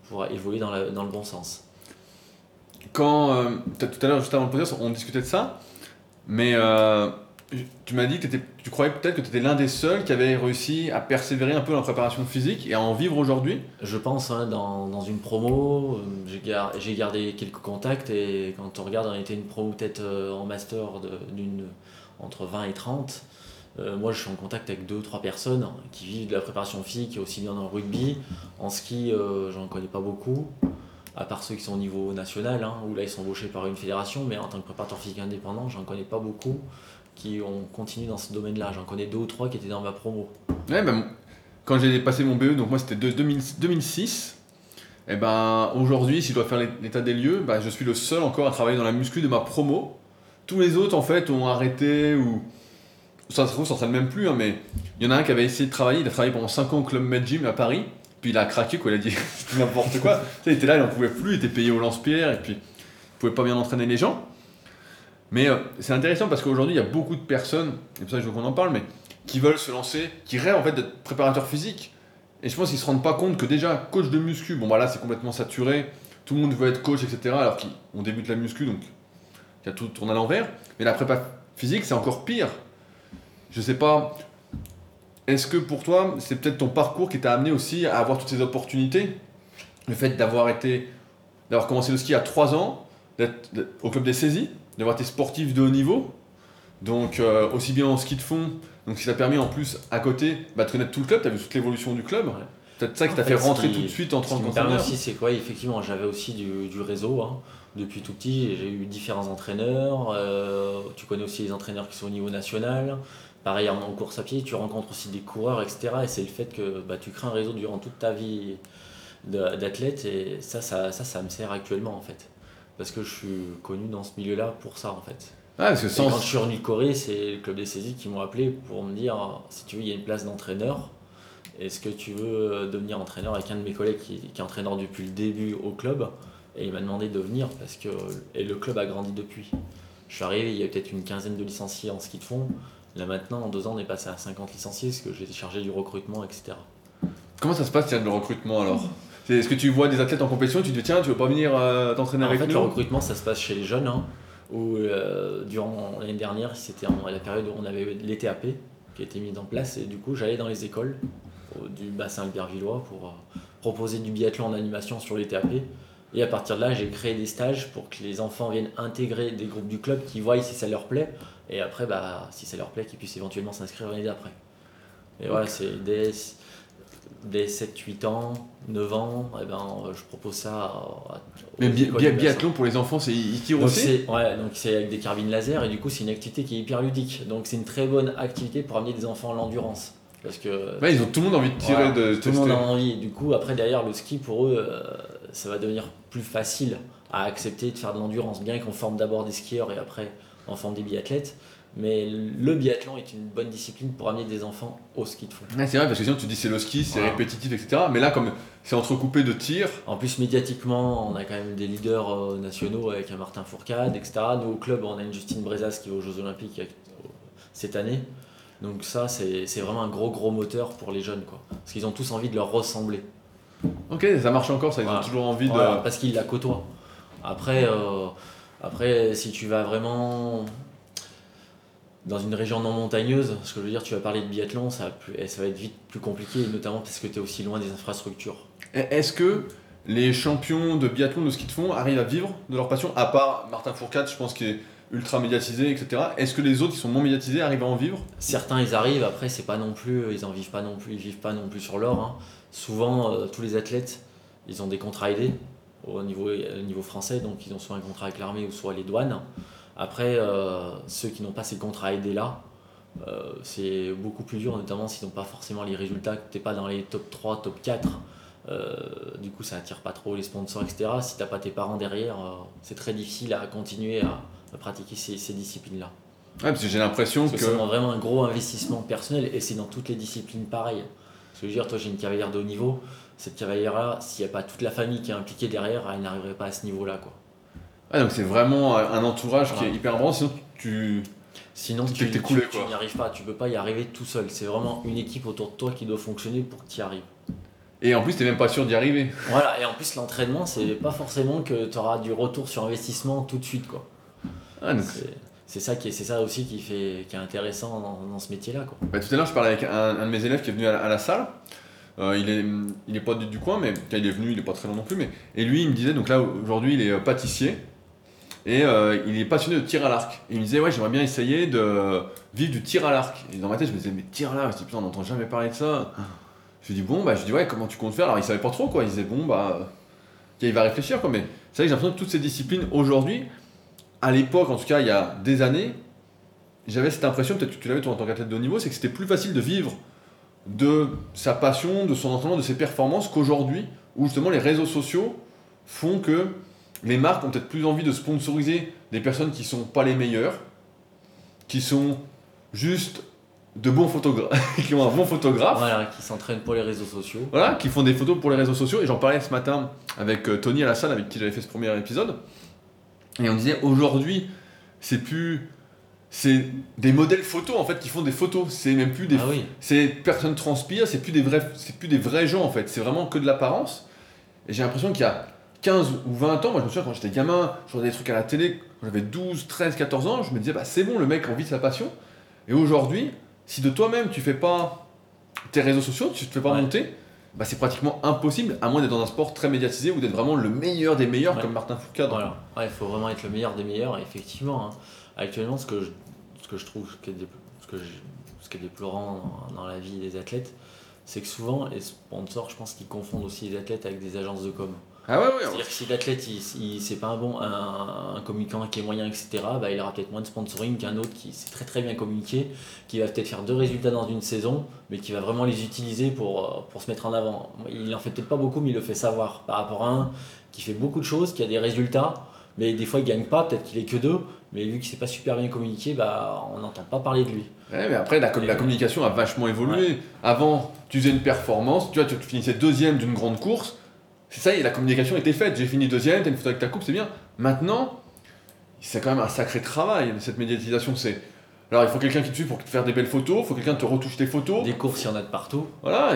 pour évoluer dans, dans le bon sens.
Quand, euh, tout à l'heure, juste avant le podcast, on discutait de ça, mais euh, tu m'as dit que tu croyais peut-être que tu étais l'un des seuls qui avait réussi à persévérer un peu dans la préparation physique et à en vivre aujourd'hui?
Je pense, hein, dans, dans, une promo, euh, j'ai gardé quelques contacts et quand on regarde, on était une promo peut-être en master d'une entre 20 et 30. Euh, moi, je suis en contact avec deux ou trois personnes qui vivent de la préparation physique, aussi bien dans le rugby. En ski, j'en connais pas beaucoup, à part ceux qui sont au niveau national, hein, où là, ils sont embauchés par une fédération. Mais en tant que préparateur physique indépendant, j'en connais pas beaucoup qui ont continué dans ce domaine-là. J'en connais deux ou trois qui étaient dans ma promo.
Ouais, ben, quand j'ai passé mon BE, donc moi c'était 2006, et ben aujourd'hui, si je dois faire l'état des lieux, ben, je suis le seul encore à travailler dans la muscu de ma promo. Tous les autres en fait ont arrêté ou ça se trouve, ça s'entraîne même plus, hein, mais il y en a un qui avait essayé de travailler, il a travaillé pendant 5 ans au club Med Gym à Paris, puis il a craqué quoi, il a dit n'importe quoi. il était là, il n'en pouvait plus, il était payé au lance-pierre et puis il pouvait pas bien entraîner les gens. Mais euh, c'est intéressant parce qu'aujourd'hui, il y a beaucoup de personnes, et pour ça je veux qu'on en parle, mais qui veulent se lancer, qui rêvent en fait d'être préparateur physique. Et je pense qu'ils se rendent pas compte que déjà, coach de muscu, bon bah là c'est complètement saturé, tout le monde veut être coach, etc. Alors qu'on débute la muscu, donc il y a tout tourne à l'envers. Mais la prépa physique, c'est encore pire. Je sais pas, est-ce que pour toi, c'est peut-être ton parcours qui t'a amené aussi à avoir toutes ces opportunités? Le fait d'avoir été, d'avoir commencé le ski à 3 ans, d'être au club des saisies, d'avoir tes sportifs de haut niveau, donc euh, aussi bien en ski de fond, donc ça t'a permis en plus à côté bah, de connaître tout le club, tu as vu toute l'évolution du club. Peut-être ça qui t'a fait, rentrer tout de suite en tant
qu'entraîneur. aussi, c'est quoi Effectivement, j'avais aussi du, du réseau. Hein. Depuis tout petit, j'ai eu différents entraîneurs. Euh, tu connais aussi les entraîneurs qui sont au niveau national. Pareil en course à pied, tu rencontres aussi des coureurs, etc. Et c'est le fait que bah, tu crées un réseau durant toute ta vie d'athlète. Et ça, ça, ça, ça me sert actuellement en fait parce que je suis connu dans ce milieu-là pour ça en fait.
Ah, parce que
Quand je suis revenu de Corée, c'est le club des saisies qui m'ont appelé pour me dire si tu veux, il y a une place d'entraîneur. Est-ce que tu veux devenir entraîneur avec un de mes collègues qui, qui est entraîneur depuis le début au club? Et il m'a demandé de venir parce que et le club a grandi depuis. Je suis arrivé, il y a peut-être une quinzaine de licenciés en ski de fond. Là maintenant, en deux ans, on est passé à 50 licenciés parce que j'ai chargé du recrutement, etc.
Comment ça se passe, le recrutement alors? Est-ce que tu vois des athlètes en compétition et tu te dis tiens, tu veux pas venir euh, t'entraîner avec
nous?
En fait,
le recrutement, ça se passe chez les jeunes. Hein, où, euh, durant l'année dernière, c'était la période où on avait les TAP qui était mis en place. Et du coup, j'allais dans les écoles du bassin Albertvillois pour euh, proposer du biathlon en animation sur les TAP. Et à partir de là, j'ai créé des stages pour que les enfants viennent intégrer des groupes du club qui voient si ça leur plaît. Et après, bah, si ça leur plaît, qu'ils puissent éventuellement s'inscrire l'année d'après. Et voilà, c'est des dès 7-8 ans, 9 ans, eh ben, je propose ça.
Mais biathlon pour les enfants, c'est ils tirent aussi?
Ouais, donc c'est avec des carabines laser et du coup c'est une activité qui est hyper ludique. Donc c'est une très bonne activité pour amener des enfants à l'endurance. Parce que.
Ouais, ils ont tout le monde envie de tirer de.
Tout le monde a envie. Du coup, après derrière le ski pour eux, euh, ça va devenir plus facile à accepter de faire de l'endurance, bien qu'on forme d'abord des skieurs et après on forme des biathlètes. Mais le biathlon est une bonne discipline pour amener des enfants au ski de fond.
c'est vrai, parce que sinon tu dis c'est le ski, c'est répétitif, etc. Mais là, comme c'est entrecoupé de tirs.
En plus, médiatiquement, on a quand même des leaders euh, nationaux avec un Martin Fourcade, etc. Nous, au club, on a une Justine Brezas qui est aux Jeux Olympiques euh, cette année. Donc, ça, c'est vraiment un gros, gros moteur pour les jeunes, quoi. Parce qu'ils ont tous envie de leur ressembler.
Ok, ça marche encore, ça, ils ont toujours envie de.
parce qu'ils la côtoient. Après, euh, après, si tu vas vraiment dans une région non montagneuse, ce que je veux dire, tu vas parler de biathlon, ça va, ça va être vite plus compliqué, notamment parce que tu es aussi loin des infrastructures.
Est-ce que les champions de biathlon de ski de fond arrivent à vivre de leur passion, à part Martin Fourcade, je pense qu'il est ultra médiatisé, etc. Est-ce que les autres qui sont moins médiatisés arrivent à en vivre?
Certains ils arrivent, après c'est pas non plus, ils en vivent pas non plus, ils vivent pas non plus sur l'or. Hein. Souvent euh, tous les athlètes, ils ont des contrats aidés au niveau, au niveau français, donc ils ont soit un contrat avec l'armée ou soit les douanes. Après, euh, ceux qui n'ont pas ces contrats aidés là, euh, c'est beaucoup plus dur, notamment s'ils n'ont pas forcément les résultats, que tu n'es pas dans les top 3, top 4. Euh, du coup, ça attire pas trop les sponsors, etc. Si tu n'as pas tes parents derrière, c'est très difficile à continuer à, pratiquer ces, disciplines-là.
Ouais, parce que j'ai l'impression que.
C'est vraiment un gros investissement personnel et c'est dans toutes les disciplines pareil. Je veux dire, toi j'ai une cavalière de haut niveau, cette cavalière-là, s'il n'y a pas toute la famille qui est impliquée derrière, elle n'arriverait pas à ce niveau-là. Quoi.
Ah, donc c'est vraiment un entourage qui est hyper important, sinon tu.
Sinon, tu, tu, tu n'y arrives pas, tu peux pas y arriver tout seul. C'est vraiment une équipe autour de toi qui doit fonctionner pour que tu y arrives.
Et en plus, tu n'es même pas sûr d'y arriver.
Voilà, et en plus, l'entraînement, c'est pas forcément que tu auras du retour sur investissement tout de suite. quoi. Ah, c'est ça, qui est, ça aussi qui, fait, qui est intéressant dans, ce métier-là.
Bah, tout à l'heure, je parlais avec un, de mes élèves qui est venu à la, salle. Euh, il, est, il est pas du, coin, mais il est venu, il est pas très long non plus. Mais, et lui, il me disait, donc là, aujourd'hui, il est euh, pâtissier. Et euh, il est passionné de tir à l'arc. il me disait, ouais, j'aimerais bien essayer de vivre du tir à l'arc. Et dans ma tête, je me disais, mais tir à l'arc, je dis, putain, on n'entend jamais parler de ça. Je lui dis, bon, bah, je dis, ouais, comment tu comptes faire? Alors, il savait pas trop, quoi. Il disait, bon, bah, il va réfléchir, quoi. Mais c'est vrai que j'ai l'impression que toutes ces disciplines, aujourd'hui, à l'époque, en tout cas, il y a des années, j'avais cette impression, peut-être que tu l'avais toi en tant qu'athlète de haut niveau, c'est que c'était plus facile de vivre de sa passion, de son entraînement, de ses performances qu'aujourd'hui, où justement les réseaux sociaux font que les marques ont peut-être plus envie de sponsoriser des personnes qui sont pas les meilleures, qui sont juste de bons photographes, qui ont un bon photographe.
Voilà, qui s'entraînent pour les réseaux sociaux.
Voilà, qui font des photos pour les réseaux sociaux. Et j'en parlais ce matin avec euh, Tony à la salle, avec qui j'avais fait ce premier épisode. Et on disait aujourd'hui, c'est plus. C'est des modèles photos en fait qui font des photos. C'est même plus des. Ah oui. C'est personne transpire, c'est plus des vrais, c'est plus des vrais gens en fait. C'est vraiment que de l'apparence. Et j'ai l'impression qu'il y a 15 ou 20 ans, moi je me souviens quand j'étais gamin, je regardais des trucs à la télé, quand j'avais 12, 13, 14 ans, je me disais bah c'est bon, le mec a envie de sa passion. Et aujourd'hui, si de toi-même tu fais pas tes réseaux sociaux, tu te fais pas monter, bah, c'est pratiquement impossible, à moins d'être dans un sport très médiatisé ou d'être vraiment le meilleur des meilleurs comme Martin Fourcade.
Voilà. il faut vraiment être le meilleur des meilleurs, effectivement. Hein. Actuellement, ce que, je, ce que je trouve ce qui est, ce que ce qui est déplorant dans, la vie des athlètes, c'est que souvent, les sponsors, je pense qu'ils confondent aussi les athlètes avec des agences de com.
Ah ouais, ouais,
C'est-à-dire que si l'athlète, il, c'est pas un bon un, communicant qui est moyen, etc., bah, il aura peut-être moins de sponsoring qu'un autre qui sait très très bien communiquer, qui va peut-être faire deux résultats dans une saison, mais qui va vraiment les utiliser pour, euh, pour se mettre en avant. Il en fait peut-être pas beaucoup, mais il le fait savoir par rapport à un qui fait beaucoup de choses, qui a des résultats, mais des fois il gagne pas, peut-être qu'il est que deux, mais vu qu'il sait pas super bien communiquer, bah, on n'entend pas parler de lui.
Ouais, mais après, la, la communication a vachement évolué. Avant, tu faisais une performance, tu vois, tu finissais deuxième d'une grande course c'est ça, et la communication était faite. J'ai fini deuxième, t'as une photo avec ta coupe, c'est bien. Maintenant, c'est quand même un sacré travail, cette médiatisation. C'est alors il faut quelqu'un qui te suit pour te faire des belles photos, il faut quelqu'un te retouche tes photos.
Des courses, il y en a de partout.
Voilà,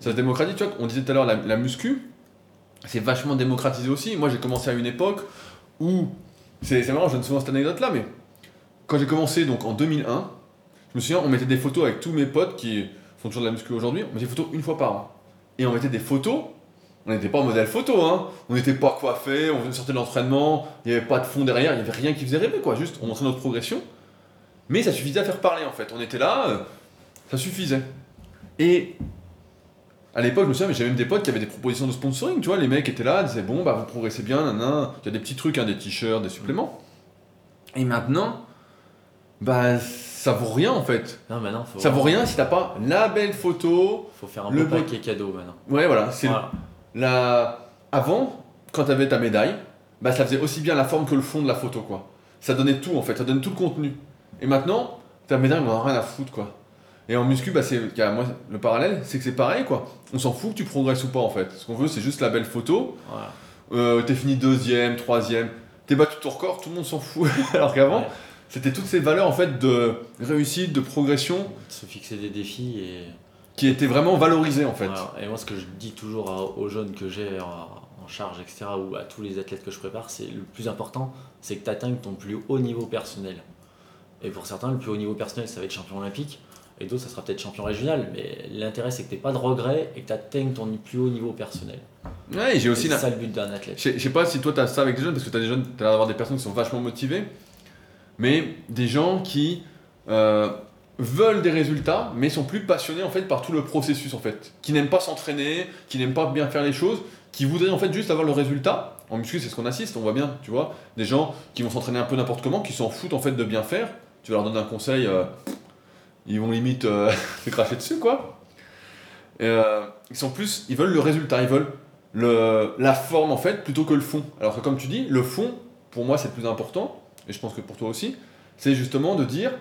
ça se démocratise. Tu vois, on disait tout à l'heure la, muscu, c'est vachement démocratisé aussi. Moi j'ai commencé à une époque où, c'est marrant, je donne souvent cette anecdote là, mais quand j'ai commencé donc en 2001, je me souviens, on mettait des photos avec tous mes potes qui font toujours de la muscu aujourd'hui, on mettait des photos une fois par an. Et on mettait des photos on n'était pas en modèle photo, hein. On n'était pas coiffé, on sortait de l'entraînement, il n'y avait pas de fond derrière, il n'y avait rien qui faisait rêver, quoi. Juste, on montrait notre progression. Mais ça suffisait à faire parler, en fait. On était là, euh, ça suffisait. Et à l'époque, je me souviens, j'avais même des potes qui avaient des propositions de sponsoring, tu vois. Les mecs étaient là, disaient, bon, bah, vous progressez bien, nanana. Il y a des petits trucs, hein, des t-shirts, des suppléments. Et maintenant, bah, ça vaut rien en fait.
Non, mais non,
ça vaut rien si t'as pas la belle photo.
Faut faire un le beau paquet cadeau maintenant.
Ouais, voilà. C'est la... Avant, quand tu avais ta médaille, bah, ça faisait aussi bien la forme que le fond de la photo, quoi. Ça donnait tout, en fait, ça donnait tout le contenu. Et maintenant, ta médaille, on en a rien à foutre, quoi. Et en muscu, bah, c'est, moi, le parallèle, c'est que c'est pareil, quoi. On s'en fout que tu progresses ou pas, en fait. Ce qu'on veut, c'est juste la belle photo. Voilà. Euh, t'es fini deuxième, troisième, t'es battu ton record, tout le monde s'en fout. Alors qu'avant, c'était toutes ces valeurs, en fait, de réussite, de progression.
se fixer des défis et
qui était vraiment valorisé en fait.
et moi, ce que je dis toujours aux jeunes que j'ai en charge, etc., ou à tous les athlètes que je prépare, c'est le plus important, c'est que tu atteignes ton plus haut niveau personnel. Et pour certains, le plus haut niveau personnel, ça va être champion olympique, et d'autres, ça sera peut-être champion régional. Mais l'intérêt, c'est que tu pas de regrets et que tu atteignes ton plus haut niveau personnel.
Ouais, j'ai aussi.
C'est ça le but d'un athlète.
Je sais pas si toi, tu as ça avec des jeunes, parce que tu as des jeunes, tu as l'air d'avoir des personnes qui sont vachement motivées, mais des gens qui. Euh, veulent des résultats, mais sont plus passionnés en fait par tout le processus en fait, qui n'aiment pas s'entraîner, qui n'aiment pas bien faire les choses, qui voudraient en fait juste avoir le résultat. En muscu, c'est ce qu'on assiste, on voit bien, tu vois, des gens qui vont s'entraîner un peu n'importe comment, qui s'en foutent en fait de bien faire. Tu vas leur donner un conseil, euh, ils vont limite euh, se cracher dessus quoi. Euh, ils sont plus, ils veulent le résultat, ils veulent le, la forme en fait plutôt que le fond. Alors que comme tu dis, le fond, pour moi c'est le plus important, et je pense que pour toi aussi, c'est justement de dire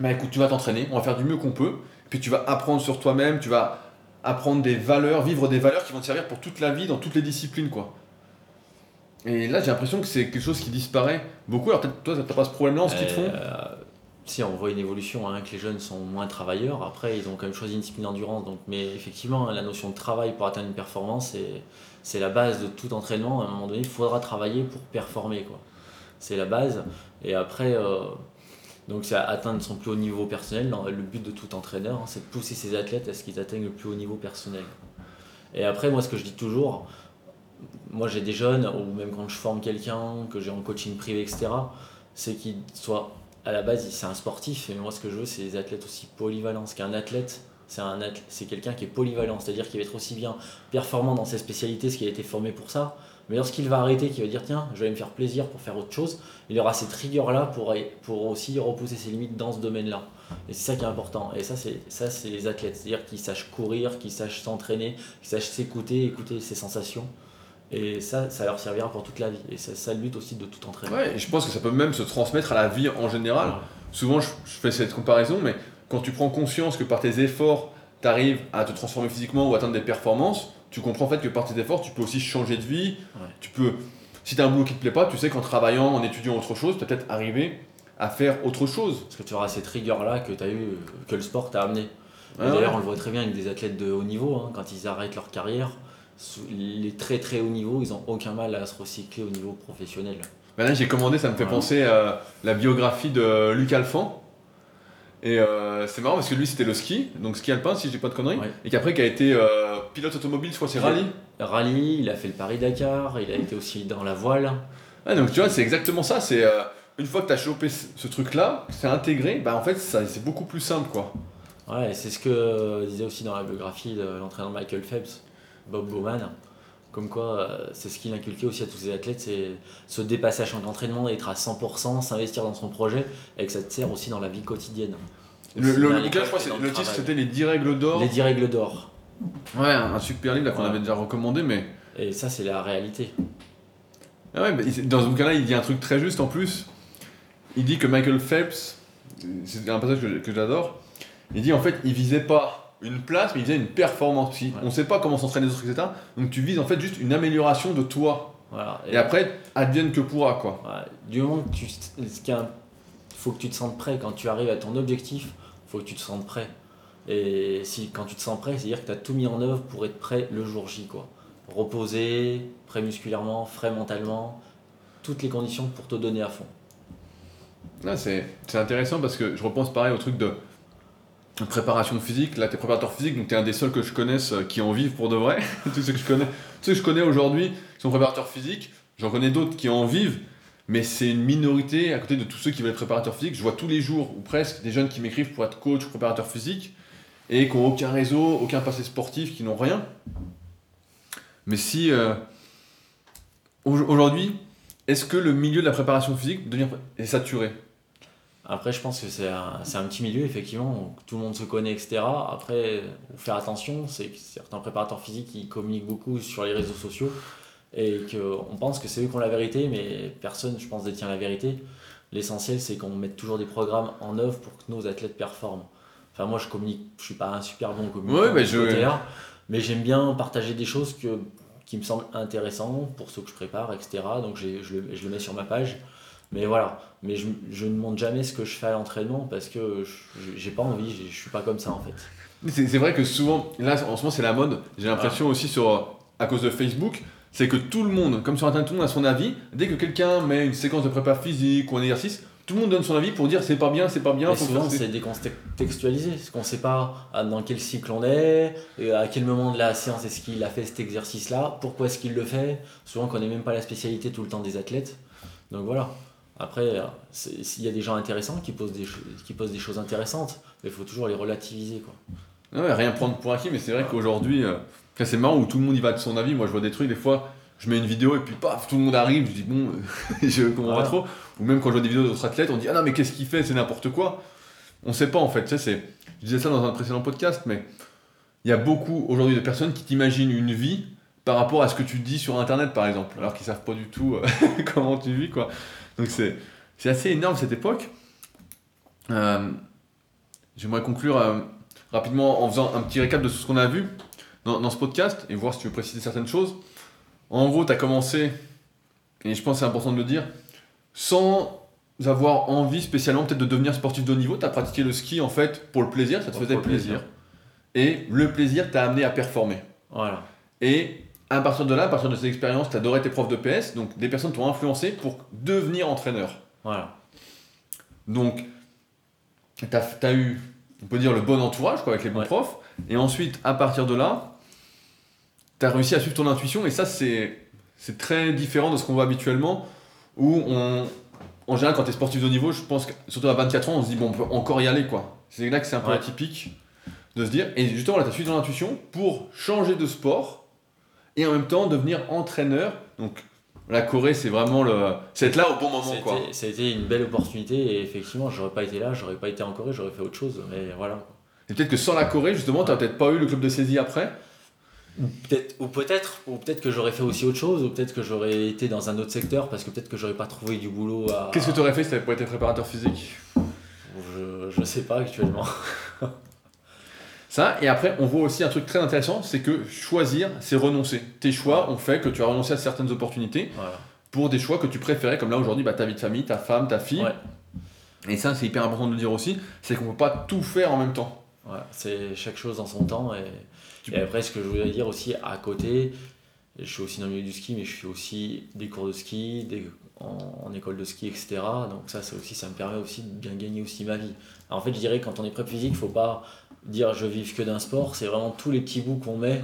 bah écoute, tu vas t'entraîner, on va faire du mieux qu'on peut, puis tu vas apprendre sur toi-même, tu vas apprendre des valeurs, vivre des valeurs qui vont te servir pour toute la vie, dans toutes les disciplines, quoi. Et là, j'ai l'impression que c'est quelque chose qui disparaît beaucoup. Alors toi, t'as pas ce problème-là en ski de fond
Euh, si on voit une évolution, hein, que les jeunes sont moins travailleurs, après ils ont quand même choisi une discipline d'endurance. Donc, mais effectivement, la notion de travail pour atteindre une performance, c'est, la base de tout entraînement. À un moment donné, il faudra travailler pour performer. C'est la base. Et après, euh, donc c'est atteindre son plus haut niveau personnel. Le but de tout entraîneur, hein, c'est de pousser ses athlètes à ce qu'ils atteignent le plus haut niveau personnel. Et après, moi, ce que je dis toujours, moi j'ai des jeunes, ou même quand je forme quelqu'un, que j'ai en coaching privé, etc., c'est qu'il soit à la base, c'est un sportif, et moi ce que je veux, c'est des athlètes aussi polyvalents. Qu'un athlète, c'est un athlète, c'est quelqu'un qui est polyvalent, c'est-à-dire qu'il va être aussi bien performant dans ses spécialités, ce qu'il a été formé pour ça, mais lorsqu'il va arrêter, qu'il va dire tiens, je vais me faire plaisir pour faire autre chose, il aura cette rigueur-là pour, pour aussi repousser ses limites dans ce domaine-là. Et c'est ça qui est important. Et ça, c'est ça, c'est les athlètes, c'est-à-dire qu'ils sachent courir, qu'ils sachent s'entraîner, qu'ils sachent s'écouter, écouter ses sensations. Et ça, ça leur servira pour toute la vie. Et c'est ça le but aussi de tout entraînement.
Ouais, et je pense que ça peut même se transmettre à la vie en général.
Ouais.
Souvent, je, je fais cette comparaison, mais quand tu prends conscience que par tes efforts, tu arrives à te transformer physiquement ou atteindre des performances, tu comprends en fait que par tes efforts, tu peux aussi changer de vie.
Ouais.
Tu peux, si tu as un boulot qui te plaît pas, tu sais qu'en travaillant, en étudiant autre chose, tu peut-être arriver à faire autre chose.
Parce que tu auras cette rigueur-là que, as eu, que le sport t'a amené.
Ah
D'ailleurs,
ouais.
on le voit très bien avec des athlètes de haut niveau, hein, quand ils arrêtent leur carrière, les très très haut niveau, ils n'ont aucun mal à se recycler au niveau professionnel.
Ben là, j'ai commandé, ça me fait
Ouais.
penser à la biographie de Luc Alphand. Et euh, c'est marrant parce que lui, c'était le ski, donc ski alpin, si je dis pas de conneries.
Ouais.
Et qu'après, qui a été euh, pilote automobile, je crois, c'est rallye.
Rallye, il a fait le Paris-Dakar, il a été aussi dans la voile.
Ouais, donc tu vois, c'est exactement ça. C'est euh, une fois que tu as chopé ce, truc-là, c'est intégré, bah en fait, c'est beaucoup plus simple, quoi.
Ouais, c'est ce que euh, disait aussi dans la biographie de l'entraîneur Michael Phelps, Bob Bowman. Comme quoi, euh, c'est ce qu'il inculquait aussi à tous ses athlètes, c'est se dépasser à chaque entraînement, être à 100%, s'investir dans son projet, et que ça te sert aussi dans la vie quotidienne.
Le,
l'école
je crois, le titre, c'était Les 10 règles d'or.
Les 10 règles d'or.
Ouais, un, un super livre là, qu'on
Ouais.
avait déjà recommandé, mais.
Et ça, c'est la réalité.
Ah ouais, dans ce bouquin-là, il dit un truc très juste en plus. Il dit que Michael Phelps, c'est un passage que, que j'adore, il dit en fait, il visait pas une place, mais il visait une performance.
Ouais.
On sait pas comment s'entraîner les autres, etc. Donc tu vises en fait juste une amélioration de toi.
Voilà.
Et après, advienne que pourra, quoi.
Du moment que tu. Ce qu'il faut que tu te sentes prêt. Quand tu arrives à ton objectif, faut que tu te sentes prêt. Et si, quand tu te sens prêt, c'est-à-dire que tu as tout mis en œuvre pour être prêt le jour J. Quoi. Reposé, prêt musculairement, frais mentalement, toutes les conditions pour te donner à fond.
Là, c'est intéressant parce que je repense pareil au truc de préparation physique. Là, t'es préparateur physique, donc t'es un des seuls que je connaisse euh, qui en vivent pour de vrai. tous ceux que je connais, ceux que je connais aujourd'hui sont préparateurs physiques. J'en connais d'autres qui en vivent, mais c'est une minorité à côté de tous ceux qui veulent être préparateurs physiques. Je vois tous les jours, ou presque, des jeunes qui m'écrivent pour être coach ou préparateur physique et qui n'ont aucun réseau, aucun passé sportif, qui n'ont rien. Mais si euh, au- aujourd'hui, est-ce que le milieu de la préparation physique est saturé?
Après, je pense que c'est un, petit milieu, effectivement, où tout le monde se connaît, etc. Après, faire attention, c'est que certains préparateurs physiques, communiquent beaucoup sur les réseaux sociaux et qu'on pense que c'est eux qui ont la vérité, mais personne, je pense, détient la vérité. L'essentiel, c'est qu'on mette toujours des programmes en œuvre pour que nos athlètes performent. Enfin, moi, je communique, je suis pas un super bon communicant
Ouais, bah, je-
mais j'aime bien partager des choses que, qui me semblent intéressantes pour ceux que je prépare, etc. Donc, je, le- je le mets sur ma page. Mais voilà, mais je, je ne montre jamais ce que je fais à l'entraînement parce que je- j'ai pas envie, j'ai- je suis pas comme ça en fait.
C'est vrai que souvent, là en ce moment c'est la mode, j'ai l'impression aussi sur, à cause de Facebook, c'est que tout le monde, comme sur internet, tout le monde a son avis. Dès que quelqu'un met une séquence de prépa physique ou un exercice, tout le monde donne son avis pour dire c'est pas bien, c'est pas bien.
Mais souvent c'est décontextualisé, parce qu'on sait pas ah, dans quel cycle on est, et à quel moment de la séance est-ce qu'il a fait cet exercice-là, pourquoi est-ce qu'il le fait. Souvent on connaît même pas la spécialité tout le temps des athlètes. Donc voilà. Après, euh, s'il y a des gens intéressants qui posent des, qui posent des choses intéressantes, mais il faut toujours les relativiser. Quoi.
Ouais, rien prendre pour acquis, mais c'est vrai qu'aujourd'hui, euh, c'est marrant où tout le monde y va de son avis. Moi je vois des trucs, des fois, je mets une vidéo et puis paf, tout le monde arrive, je dis bon, euh, je comprends pas
Ouais.
trop. Ou même quand je vois des vidéos d'autres athlètes, on dit ah non, mais qu'est-ce qu'il fait, c'est n'importe quoi. On sait pas en fait, tu sais. Je disais ça dans un précédent podcast, mais il y a beaucoup aujourd'hui de personnes qui t'imaginent une vie par rapport à ce que tu dis sur internet par exemple, alors qu'ils savent pas du tout euh, comment tu vis quoi. Donc c'est c'est assez énorme cette époque. Euh, J'aimerais conclure euh, rapidement en faisant un petit récap de tout ce qu'on a vu. dans, dans ce podcast et voir si tu veux préciser certaines choses. En gros, tu as commencé, et je pense que c'est important de le dire, sans avoir envie spécialement peut-être de devenir sportif de haut niveau. Tu as pratiqué le ski en fait pour le plaisir, ça te faisait plaisir.
plaisir.
Et le plaisir t'a amené à performer.
Voilà.
Et à partir de là, à partir de cette expérience, tu adoré tes profs de PS, donc des personnes t'ont influencé pour devenir entraîneur.
Voilà.
Donc, tu as, eu, on peut dire, le bon entourage quoi, avec les bons
Ouais.
profs. Et ensuite, à partir de là, tu as réussi à suivre ton intuition. Et ça, c'est c'est très différent de ce qu'on voit habituellement. Où on, en général, quand tu es sportif de haut niveau, je pense que surtout à 24 ans, on se dit, bon, on peut encore y aller. quoi. C'est là que c'est un peu
Ouais.
atypique de se dire. Et justement, là, tu as suivi ton intuition pour changer de sport et en même temps devenir entraîneur. Donc, la Corée, c'est vraiment le. C'est être là au bon moment. quoi.
C'était- Ça a été une belle opportunité et effectivement, j'aurais pas été là, j'aurais pas été en Corée, j'aurais fait autre chose. Mais voilà.
Et peut-être que sans la Corée, justement, tu n'as peut-être pas eu le club de saisie après.
Peut-être, ou peut-être, ou peut-être que j'aurais fait aussi autre chose, ou peut-être que j'aurais été dans un autre secteur parce que peut-être que j'aurais pas trouvé du boulot à.
Qu'est-ce que tu aurais fait si tu avais pas été préparateur physique?
Je, je sais pas actuellement.
Ça, et après, on voit aussi un truc très intéressant, c'est que choisir, c'est renoncer. Tes choix ont fait que tu as renoncé à certaines opportunités
Voilà.
pour des choix que tu préférais, comme là aujourd'hui, bah, ta vie de famille, ta femme, ta fille.
Ouais.
Et ça, c'est hyper important de le dire aussi, c'est qu'on peut pas tout faire en même temps.
C'est chaque chose en son temps. Et, et après, ce que je voulais dire aussi, à côté, je suis aussi dans le milieu du ski, mais je fais aussi des cours de ski, des, en, en école de ski, etc. Donc ça, c'est aussi, ça me permet aussi de bien gagner aussi ma vie. Alors, en fait, je dirais que quand on est prep physique, faut pas dire je vive que d'un sport, c'est vraiment tous les petits bouts qu'on met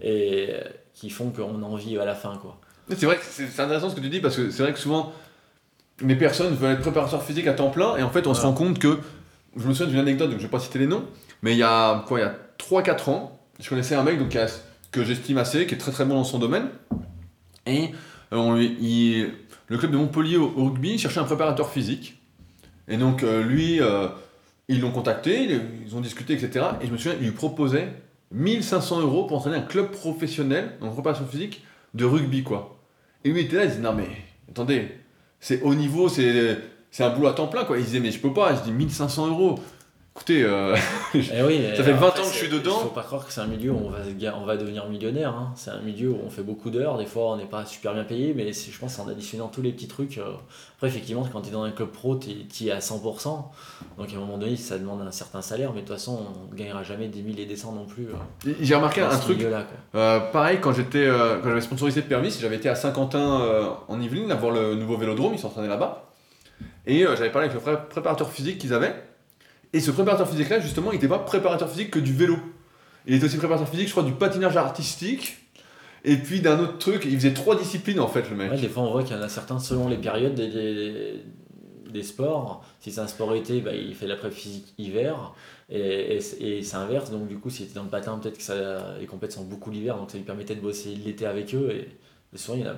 et qui font qu'on en vit à la fin. Quoi.
C'est vrai que c'est intéressant ce que tu dis, parce que c'est vrai que souvent, les personnes veulent être préparateurs physiques à temps plein, et en fait, on se rend compte que, je me souviens d'une anecdote, donc je vais pas citer les noms, mais il y a quoi, il y a 3-4 ans, je connaissais un mec donc, que j'estime assez, qui est très très bon dans son domaine, et euh, le club de Montpellier au, rugby cherchait un préparateur physique, et donc euh, lui, euh, ils l'ont contacté, ils, ils ont discuté, etc., et je me souviens, il lui proposait 1500 euros pour entraîner un club professionnel, en préparation physique, de rugby, quoi. Et lui était là, il disait non mais attendez, c'est haut niveau, c'est c'est un boulot à temps plein quoi. Il disait mais je peux pas, je dis 1500 euros. Écoutez, euh,
oui,
Ça fait 20
après,
ans que je suis dedans.
Il faut pas croire que c'est un milieu où on va, on devenir millionnaire. hein. C'est un milieu où on fait beaucoup d'heures. Des fois, on n'est pas super bien payé, mais je pense en additionnant tous les petits trucs. euh, Après, effectivement, quand tu es dans un club pro, tu es à 100%. Donc, à un moment donné, ça demande un certain salaire, mais de toute façon, on ne gagnera jamais des 1000 et des cents non plus. euh,
j'ai remarqué un truc. euh, pareil quand j'étais euh, quand j'avais sponsorisé Permis, j'avais été à Saint-Quentin en Yvelines là, voir le nouveau vélodrome, ils s'entraînaient là-bas. Et j'avais parlé avec le pré- préparateur physique qu'ils avaient. Et ce préparateur physique là justement, il n'était pas préparateur physique que du vélo. Il était aussi préparateur physique, je crois, du patinage artistique. Et puis d'un autre truc, il faisait trois disciplines en fait le mec.
Ouais, des fois, on voit qu'il y en a certains selon les périodes des, des, des sports. Si c'est un sport été, bah, il fait la prep physique hiver. Et, et, et c'est inverse. Donc, du coup, si tu dans le patin, peut-être que ça, les compètes sont beaucoup l'hiver. Donc, ça lui permettait de bosser l'été avec eux. Et, souvent, il y en a